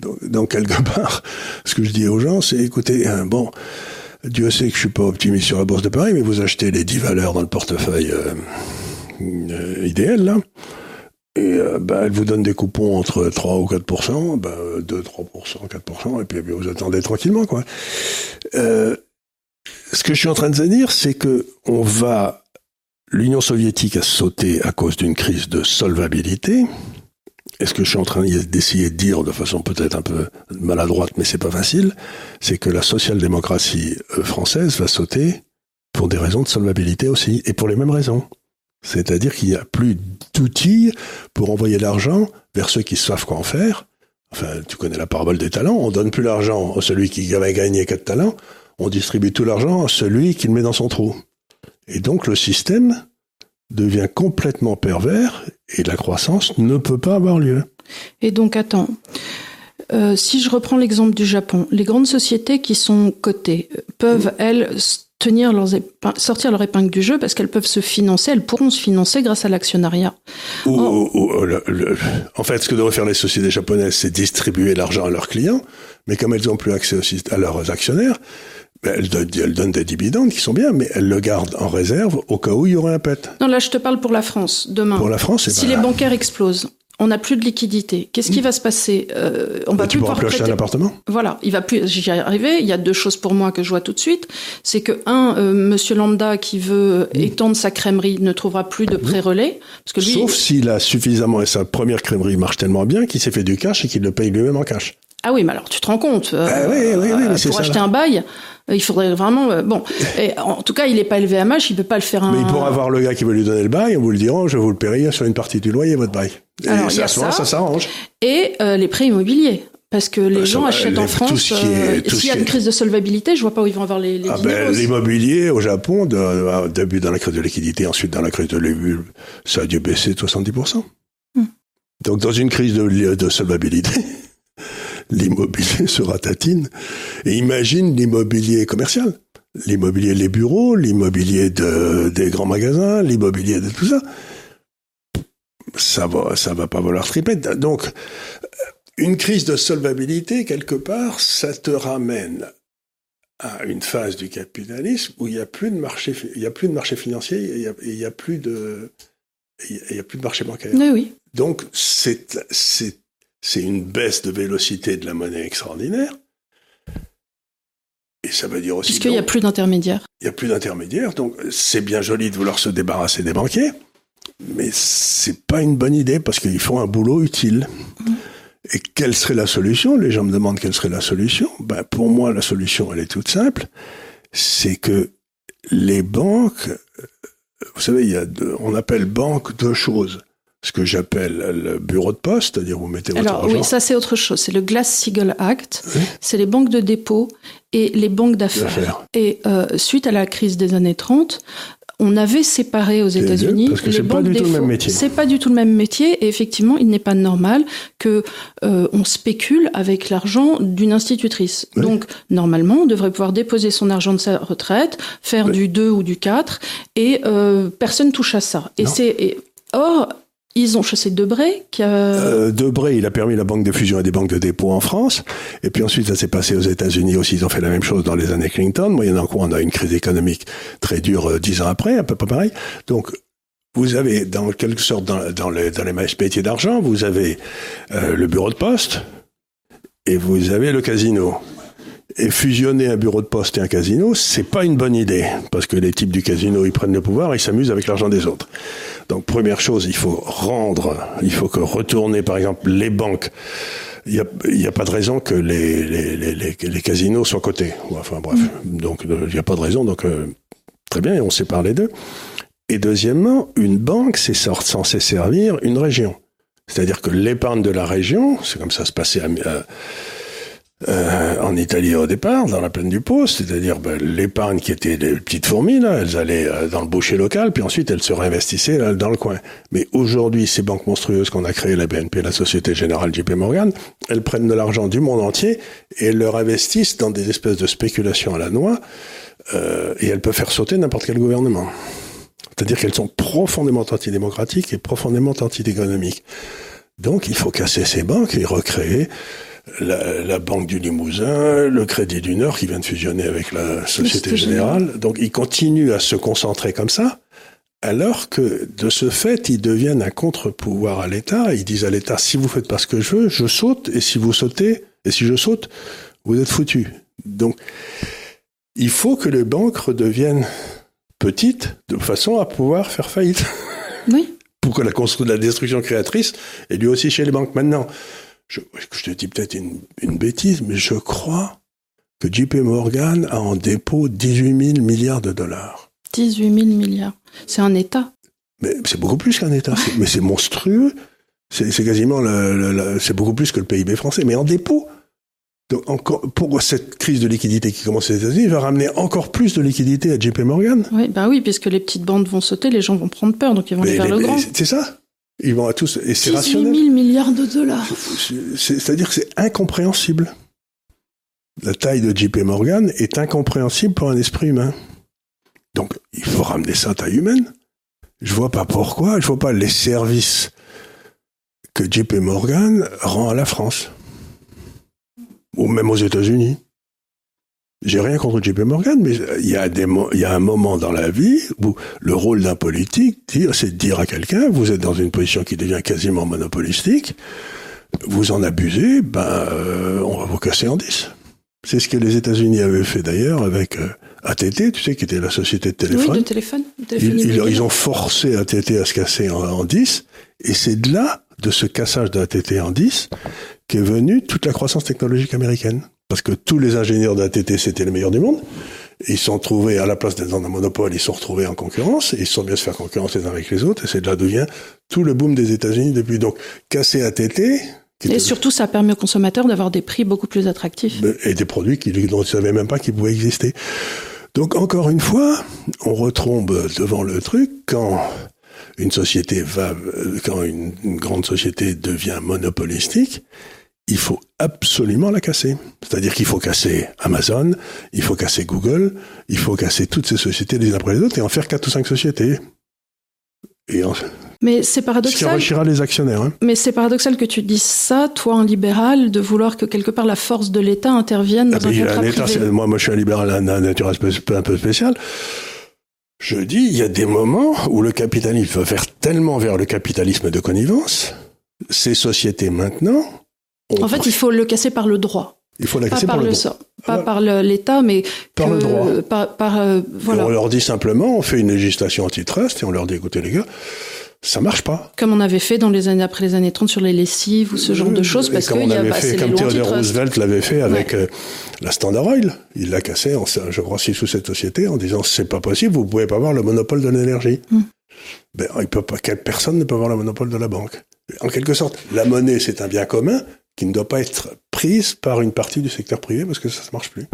Donc, donc, quelque part, ce que je dis aux gens, c'est écoutez, hein, bon, Dieu sait que je suis pas optimiste sur la bourse de Paris, mais vous achetez les 10 valeurs dans le portefeuille euh, euh, idéal. Et euh, bah, elle vous donne des coupons entre 3 ou 4% bah, 2, 3% 4% et puis, eh bien, vous attendez tranquillement. quoi. Ce que je suis en train de dire, c'est que on va... L'Union soviétique a sauté à cause d'une crise de solvabilité. Ce que je suis en train d'essayer de dire de façon peut-être un peu maladroite, mais c'est pas facile, c'est que la social-démocratie euh, française va sauter pour des raisons de solvabilité aussi, et pour les mêmes raisons. C'est-à-dire qu'il n'y a plus d'outils pour envoyer l'argent vers ceux qui savent quoi en faire. Enfin, tu connais la parabole des talents. On donne plus l'argent à celui qui va gagner quatre talents. On distribue tout l'argent à celui qui le met dans son trou. Et donc, le système devient complètement pervers et la croissance ne peut pas avoir lieu. Et donc, attends. Euh, si je reprends l'exemple du Japon, les grandes sociétés qui sont cotées euh, peuvent, elles, tenir leurs sortir leur épingle du jeu parce qu'elles peuvent se financer, elles pourront se financer grâce à l'actionnariat. Le- en fait, ce que devraient faire les sociétés japonaises, c'est distribuer l'argent à leurs clients, mais comme elles n'ont plus accès au syst- à leurs actionnaires, ben, elles donnent des dividendes qui sont bien, mais elles le gardent en réserve au cas où il y aurait un pet. Non, là, je te parle pour la France, demain. Pour la France, c'est si pas- les bancaires explosent, on n'a plus de liquidité. Qu'est-ce qui va se passer Euh, On va Ben, tu plus pourras pouvoir plus acheter un appartement? Voilà, il va plus. J'y arriver. Il y a deux choses pour moi que je vois tout de suite. C'est que un, euh, Monsieur Lambda qui veut étendre sa crèmerie ne trouvera plus de pré-relais parce que lui. Sauf s'il a suffisamment, et sa première crèmerie marche tellement bien qu'il s'est fait du cash et qu'il le paye lui-même en cash. Ah oui, mais alors tu te rends compte euh, Ah oui, oui, oui, mais c'est Pour ça, acheter un bail, euh, il faudrait vraiment. euh, bon, et en tout cas, il n'est pas élevé à mâche. Il peut pas le faire. Un... Mais il pourra avoir le gars qui veut lui donner le bail, on vous le dira, je vous le paierai sur une partie du loyer, votre bail. Et Alors, il y ça, a à ce moment-là, ça. ça s'arrange. Et les prêts immobiliers. Parce que les Bah, ça gens va, achètent les- en France. S'il y a une crise de solvabilité, je vois pas où ils vont avoir les, les Ah ben, l'immobilier au Japon, de, au début dans la crise de liquidité, ensuite dans la crise de l'ébul, ça a dû baisser de 70%. Hmm. Donc dans une crise de, de solvabilité, l'immobilier se ratatine. Et imagine l'immobilier commercial, l'immobilier les bureaux, l'immobilier de, des grands magasins, l'immobilier de tout ça. Ça va, ça va pas valoir triper. Donc, une crise de solvabilité, quelque part, ça te ramène à une phase du capitalisme où il n'y a plus de marché, il y a plus de marché financier, il y a, il y a plus de, il a- il y a plus de marché bancaire. Oui, oui. Donc c'est c'est c'est une baisse de vélocité de la monnaie extraordinaire. Et ça veut dire aussi Puisqu'il n'y a plus d'intermédiaires. il y a plus d'intermédiaires. Donc c'est bien joli de vouloir se débarrasser des banquiers, mais c'est pas une bonne idée parce qu'ils font un boulot utile. Et quelle serait la solution? Les gens me demandent quelle serait la solution. Ben, pour moi, la solution, elle est toute simple. C'est que les banques vous savez, il y a deux, on appelle banque deux choses. Ce que j'appelle le bureau de poste, c'est-à-dire vous mettez votre Alors argent. oui, ça c'est autre chose. C'est le Glass-Steagall Act. C'est les banques de dépôt et les banques d'affaires. Et euh, suite à la crise des années 30, on avait séparé aux États-Unis parce que les c'est pas du tout le même métier. C'est pas du tout le même métier et effectivement, il n'est pas normal que euh, on spécule avec l'argent d'une institutrice. Oui. Donc normalement, on devrait pouvoir déposer son argent de sa retraite, faire Oui. du 2 ou du 4 et euh, personne touche à ça. Et c'est et- or ils ont chassé Debré qui Euh, Debré, il a permis la banque de fusion et des banques de dépôt en France. Et puis ensuite, ça s'est passé aux États-Unis aussi. Ils ont fait la même chose dans les années Clinton. Moyennant quoi, on a une crise économique très dure euh, dix ans après, à peu près pareil. Donc, vous avez, dans quelque sorte, dans, dans les, dans les métiers d'argent, vous avez euh, le bureau de poste et vous avez le casino. Et fusionner un bureau de poste et un casino, c'est pas une bonne idée, parce que les types du casino, ils prennent le pouvoir ils s'amusent avec l'argent des autres. Donc première chose, il faut rendre, il faut que retourner, par exemple, les banques. Il n'y a, y a pas de raison que les, les, les, les, casinos soient cotés. Enfin bref, donc euh, il n'y a pas de raison. Donc euh, très bien, on sépare les deux. Et deuxièmement, une banque, c'est censé servir une région. C'est-à-dire que l'épargne de la région, c'est comme ça se passait à, à- euh, en Italie au départ, dans la plaine du Pô, c'est-à-dire ben, l'épargne qui était des petites fourmis, là, elles allaient euh, dans le boucher local, puis ensuite elles se réinvestissaient là, dans le coin. Mais aujourd'hui, ces banques monstrueuses qu'on a créées, la BNP, la Société Générale JP Morgan, elles prennent de l'argent du monde entier et elles le réinvestissent dans des espèces de spéculations à la noix, euh, et elles peuvent faire sauter n'importe quel gouvernement. C'est-à-dire qu'elles sont profondément antidémocratiques et profondément anti-économiques. Donc il faut casser ces banques et recréer la, la Banque du Limousin, le Crédit du Nord qui vient de fusionner avec la Société Générale. Donc ils continuent à se concentrer comme ça, alors que de ce fait, ils deviennent un contre-pouvoir à l'État. Ils disent à l'État, si vous faites pas ce que je veux, je saute, et si vous sautez, et si je saute, vous êtes foutu. Donc il faut que les banques redeviennent petites de façon à pouvoir faire faillite oui. pour que la, la destruction créatrice ait lieu aussi chez les banques. Maintenant, je, je te dis peut-être une, une bêtise, mais je crois que JP Morgan a en dépôt 18 000 milliards de dollars. 18 000 milliards. C'est un État. Mais c'est beaucoup plus qu'un État. Mais c'est monstrueux. C'est quasiment le, le- le- c'est beaucoup plus que le PIB français. Mais en dépôt. Donc encore, pour cette crise de liquidité qui commence aux États-Unis, il va ramener encore plus de liquidité à JP Morgan. Oui, bah oui, puisque les petites bandes vont sauter, les gens vont prendre peur, donc ils vont aller Mais- vers mais- le grand. c'est ça. Ils vont à tous. Et c'est 18 rationnel. 000 milliards de dollars. C'est- c'est- C'est-à-dire que c'est incompréhensible. La taille de JP Morgan est incompréhensible pour un esprit humain. Donc, il faut ramener ça à taille humaine. Je vois pas pourquoi, je vois pas les services que JP Morgan rend à la France. Ou même aux États-Unis. J'ai rien contre JP Morgan, mais il y, a des mo- il y a un moment dans la vie où le rôle d'un politique, dire- c'est de dire à quelqu'un, vous êtes dans une position qui devient quasiment monopolistique, vous en abusez, ben, euh, on va vous casser en 10. C'est ce que les États-Unis avaient fait d'ailleurs avec euh, AT&T, tu sais, qui était la société de téléphone. Oui, de téléphone. de Ils, ont forcé AT&T à se casser en, en 10, et c'est de là, de ce cassage de AT&T en 10, qu'est venue toute la croissance technologique américaine. Parce que tous les ingénieurs de AT&T, c'était les meilleurs du monde. Ils se sont trouvés, à la place d'être dans un monopole, ils se sont retrouvés en concurrence, et ils sont bien se faire concurrence les uns avec les autres, et c'est de là d'où vient tout le boom des États-Unis depuis. Donc, casser AT&T, Et surtout, ça permet aux consommateurs d'avoir des prix beaucoup plus attractifs. et des produits dont ils ne savaient même pas qu'ils pouvaient exister. Donc encore une fois, on retombe devant le truc quand une société va, euh, quand une, une grande société devient monopolistique, il faut absolument la casser. C'est-à-dire qu'il faut casser Amazon, il faut casser Google, il faut casser toutes ces sociétés les unes après les autres et en faire quatre ou cinq sociétés. Et en, Mais c'est ce qui paradoxal. enrichira les actionnaires. Hein. Mais c'est paradoxal que tu dises ça, toi, un libéral, de vouloir que quelque part la force de l'État intervienne dans Ah, un contrat privé. c'est- moi, moi, je suis un libéral à na- nature un peu, spéciale. Je dis, il y a des moments où le capitalisme va faire tellement vers le capitalisme de connivence. Ces sociétés maintenant, En fait, il faut le casser par le droit, il faut la pas casser par, par, le le sort, droit. pas Voilà. par le- l'État, mais Par que- le droit. par, par, euh, voilà. On leur dit simplement, on fait une législation antitrust et on leur dit, écoutez les gars, ça marche pas. Comme on avait fait dans les années après les années 30 sur les lessives ou ce genre de choses, parce que y a fait, comme Theodore Roosevelt l'avait fait avec euh, la Standard Oil, il l'a cassé, en, je crois, six sous cette société en disant c'est pas possible, vous pouvez pas avoir le monopole de l'énergie. Hmm. Ben, il peut pas, personne ne peut avoir le monopole de la banque? En quelque sorte, la monnaie c'est un bien commun qui ne doit pas être prise par une partie du secteur privé parce que ça ne marche plus.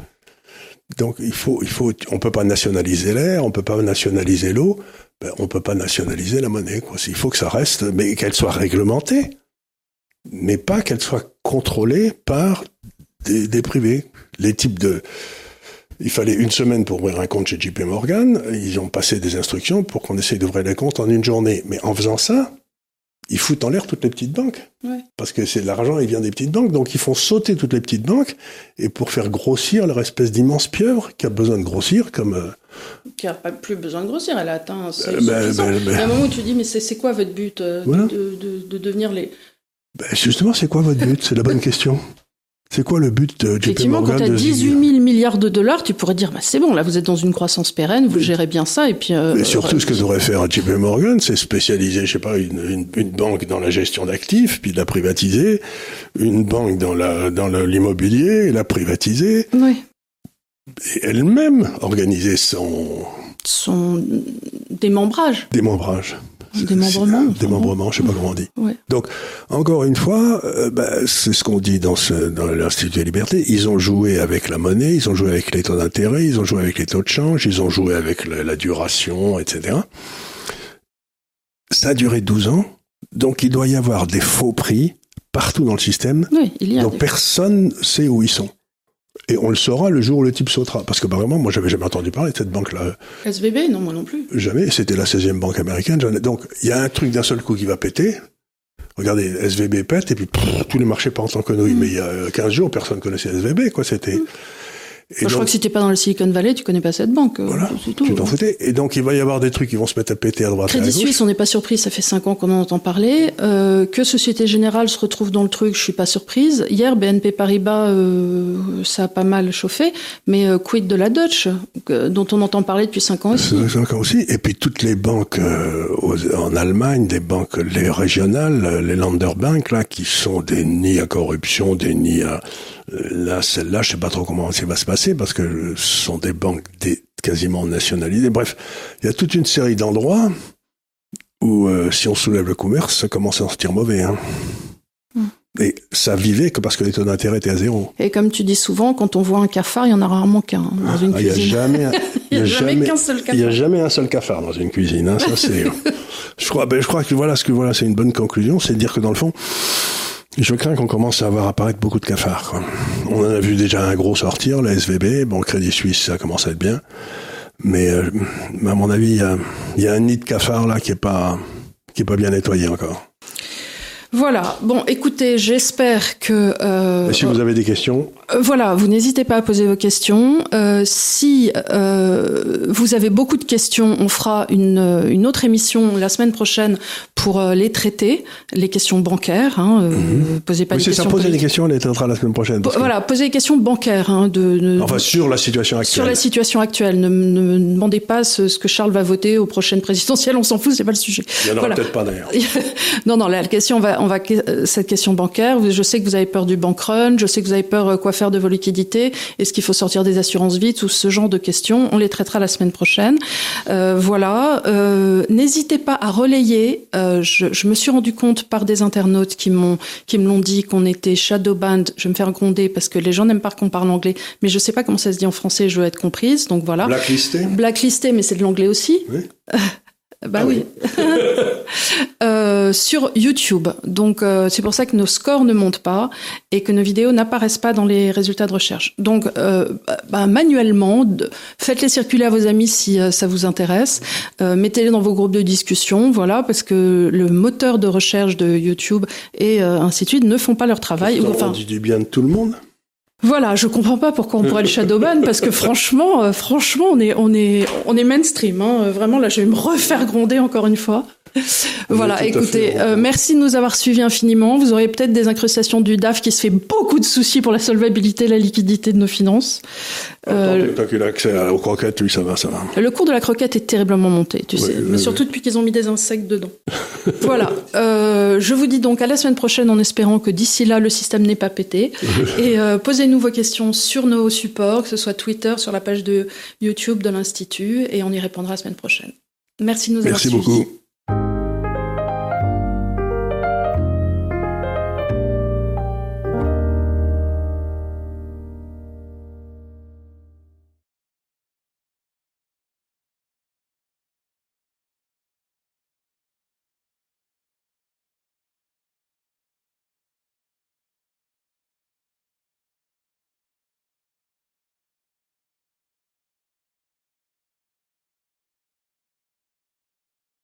Donc il faut, il faut, on peut pas nationaliser l'air, on peut pas nationaliser l'eau, ben, on peut pas nationaliser la monnaie. Il faut que ça reste, mais qu'elle soit réglementée, mais pas qu'elle soit contrôlée par des, des, privés. Les types de, il fallait une semaine pour ouvrir un compte chez JP Morgan. Ils ont passé des instructions pour qu'on essaye d'ouvrir les comptes en une journée. Mais en faisant ça, ils foutent en l'air toutes les petites banques. Parce que c'est l'argent, il vient des petites banques, donc ils font sauter toutes les petites banques, et pour faire grossir leur espèce d'immense pieuvre qui a besoin de grossir, comme... Euh, qui n'a pas plus besoin de grossir, elle a atteint un seuil ben, ben, ben, Il y a un moment où tu dis, mais c'est quoi votre but euh, de, de, devenir les... justement, c'est quoi votre but? C'est la bonne question. C'est quoi le but de JP Effectivement, quand tu as 18 000 milliards de dollars, tu pourrais dire, bah, c'est bon, là, vous êtes dans une croissance pérenne, vous gérez bien ça, et puis... Euh, Mais surtout, ce que devrait faire JP Morgan, c'est spécialiser, je sais pas, une, une, banque dans la gestion d'actifs, puis la privatiser, une banque dans la dans l'immobilier, la privatiser. Oui. Et elle-même organiser son... Son démembrage. Démembrage. Démembrement. Démembrement, je sais pas comment on dit. Donc, encore une fois, euh, bah, c'est ce qu'on dit dans, ce, dans l'Institut de Liberté. Ils ont joué avec la monnaie, ils ont joué avec les taux d'intérêt, ils ont joué avec les taux de change, ils ont joué avec la, duration, etc. Ça a duré 12 ans. Donc, il doit y avoir des faux prix partout dans le système. Oui, il y a donc, personne sait où ils sont. Et on le saura le jour où le type sautera. Parce que vraiment, moi, j'avais jamais entendu parler de cette banque-là. SVB, non, moi non plus. Jamais. C'était la 16e banque américaine. Donc, il y a un truc d'un seul coup qui va péter. Regardez, SVB pète, et puis tous les marchés partent en conneries. Mm. Mais il y a 15 jours, personne connaissait SVB, quoi. C'était. Je crois que si t'es pas dans le Silicon Valley, tu connais pas cette banque. Euh, voilà, tout, tu t'en foutais. Et donc il va y avoir des trucs qui vont se mettre à péter à droite Crédit à. Suisse, on n'est pas surpris, ça fait cinq ans qu'on en entend parler. Euh, que Société Générale se retrouve dans le truc, je suis pas surprise. Hier, BNP Paribas, euh, ça a pas mal chauffé, mais euh, quid de la Dutch, dont on entend parler depuis cinq ans aussi. Cinq ans aussi. Et puis toutes les banques euh, en Allemagne, des banques les régionales, les Landerbank là, qui sont des nids à corruption, des nids à Là, celle-là, je sais pas trop comment ça va se passer parce que ce sont des banques quasiment nationalisées. Bref, il y a toute une série d'endroits où, euh, si on soulève le commerce, ça commence à en sortir mauvais. Hein. Hmm. Et ça vivait que parce que les taux d'intérêt étaient à zéro. Et comme tu dis souvent, quand on voit un cafard, il y en a rarement qu'un hein, dans une cuisine. Il n'y a jamais, y a jamais qu'un seul cafard. Il y a jamais un seul cafard dans une cuisine. Hein, ça c'est. je crois, ben, je crois que voilà ce que voilà, c'est une bonne conclusion, c'est de dire que dans le fond, je crains qu'on commence à voir apparaître beaucoup de cafards. On en a vu déjà un gros sortir, la SVB. Bon, Crédit Suisse, ça commence à être bien. Mais, euh, à mon avis, il y a, un nid de cafards là qui est pas qui est pas bien nettoyé encore. Voilà. Bon, écoutez, j'espère que. Euh, si vous avez des questions. Euh, voilà, vous n'hésitez pas à poser vos questions. Euh, si euh, vous avez beaucoup de questions, on fera une, une autre émission la semaine prochaine pour euh, les traiter, les questions bancaires. Hein, mm Posez pas oui, des questions. Ça, poser des questions, on les traitera la semaine prochaine. Voilà, posez des questions bancaires. Hein, de, de, enfin, sur la situation actuelle. Sur la situation actuelle. Ne, ne, demandez pas ce, ce, que Charles va voter aux prochaines présidentielles. On s'en fout, c'est pas le sujet. Il y en aura peut-être pas d'ailleurs. non, non, la question va on va euh, cette question bancaire. Je sais que vous avez peur du bank run, je sais que vous avez peur euh, quoi faire de vos liquidités. Est-ce qu'il faut sortir des assurances vides ou ce genre de questions On les traitera la semaine prochaine. Euh, voilà. Euh, N'hésitez pas à relayer. Euh, je, je, me suis rendu compte par des internautes qui m'ont qui me l'ont dit qu'on était shadow band. Je vais me faire gronder parce que les gens n'aiment pas qu'on parle anglais, mais je sais pas comment ça se dit en français. Je veux être comprise. Donc voilà. Blacklisté. Blacklisté, mais c'est de l'anglais aussi. Oui. Bah ah oui. euh, sur YouTube. Donc euh, c'est pour ça que nos scores ne montent pas et que nos vidéos n'apparaissent pas dans les résultats de recherche. Donc euh, bah, manuellement, faites-les circuler à vos amis si euh, ça vous intéresse. Euh, mettez-les dans vos groupes de discussion, voilà, parce que le moteur de recherche de YouTube et ainsi de suite ne font pas leur travail. Enfin, on dit du bien de tout le monde. Voilà, je comprends pas pourquoi on pourrait le shadowban parce que franchement, euh, franchement, on est, on est, on est mainstream. Hein. Vraiment, là, je vais me refaire gronder encore une fois. Voilà, écoutez, euh, merci de nous avoir suivis infiniment. Vous aurez peut-être des incrustations du DAF qui se fait beaucoup de soucis pour la solvabilité et la liquidité de nos finances. Euh, tant qu'il a accès aux croquettes, lui, ça va, ça va. Le cours de la croquette est terriblement monté, tu sais, mais surtout depuis qu'ils ont mis des insectes dedans. voilà, euh, je vous dis donc à la semaine prochaine en espérant que d'ici là, le système n'est pas pété. et euh, posez-nous vos questions sur nos supports, que ce soit Twitter, sur la page de YouTube de l'Institut, et on y répondra la semaine prochaine. Merci de nous avoir suivis. Merci beaucoup. thank you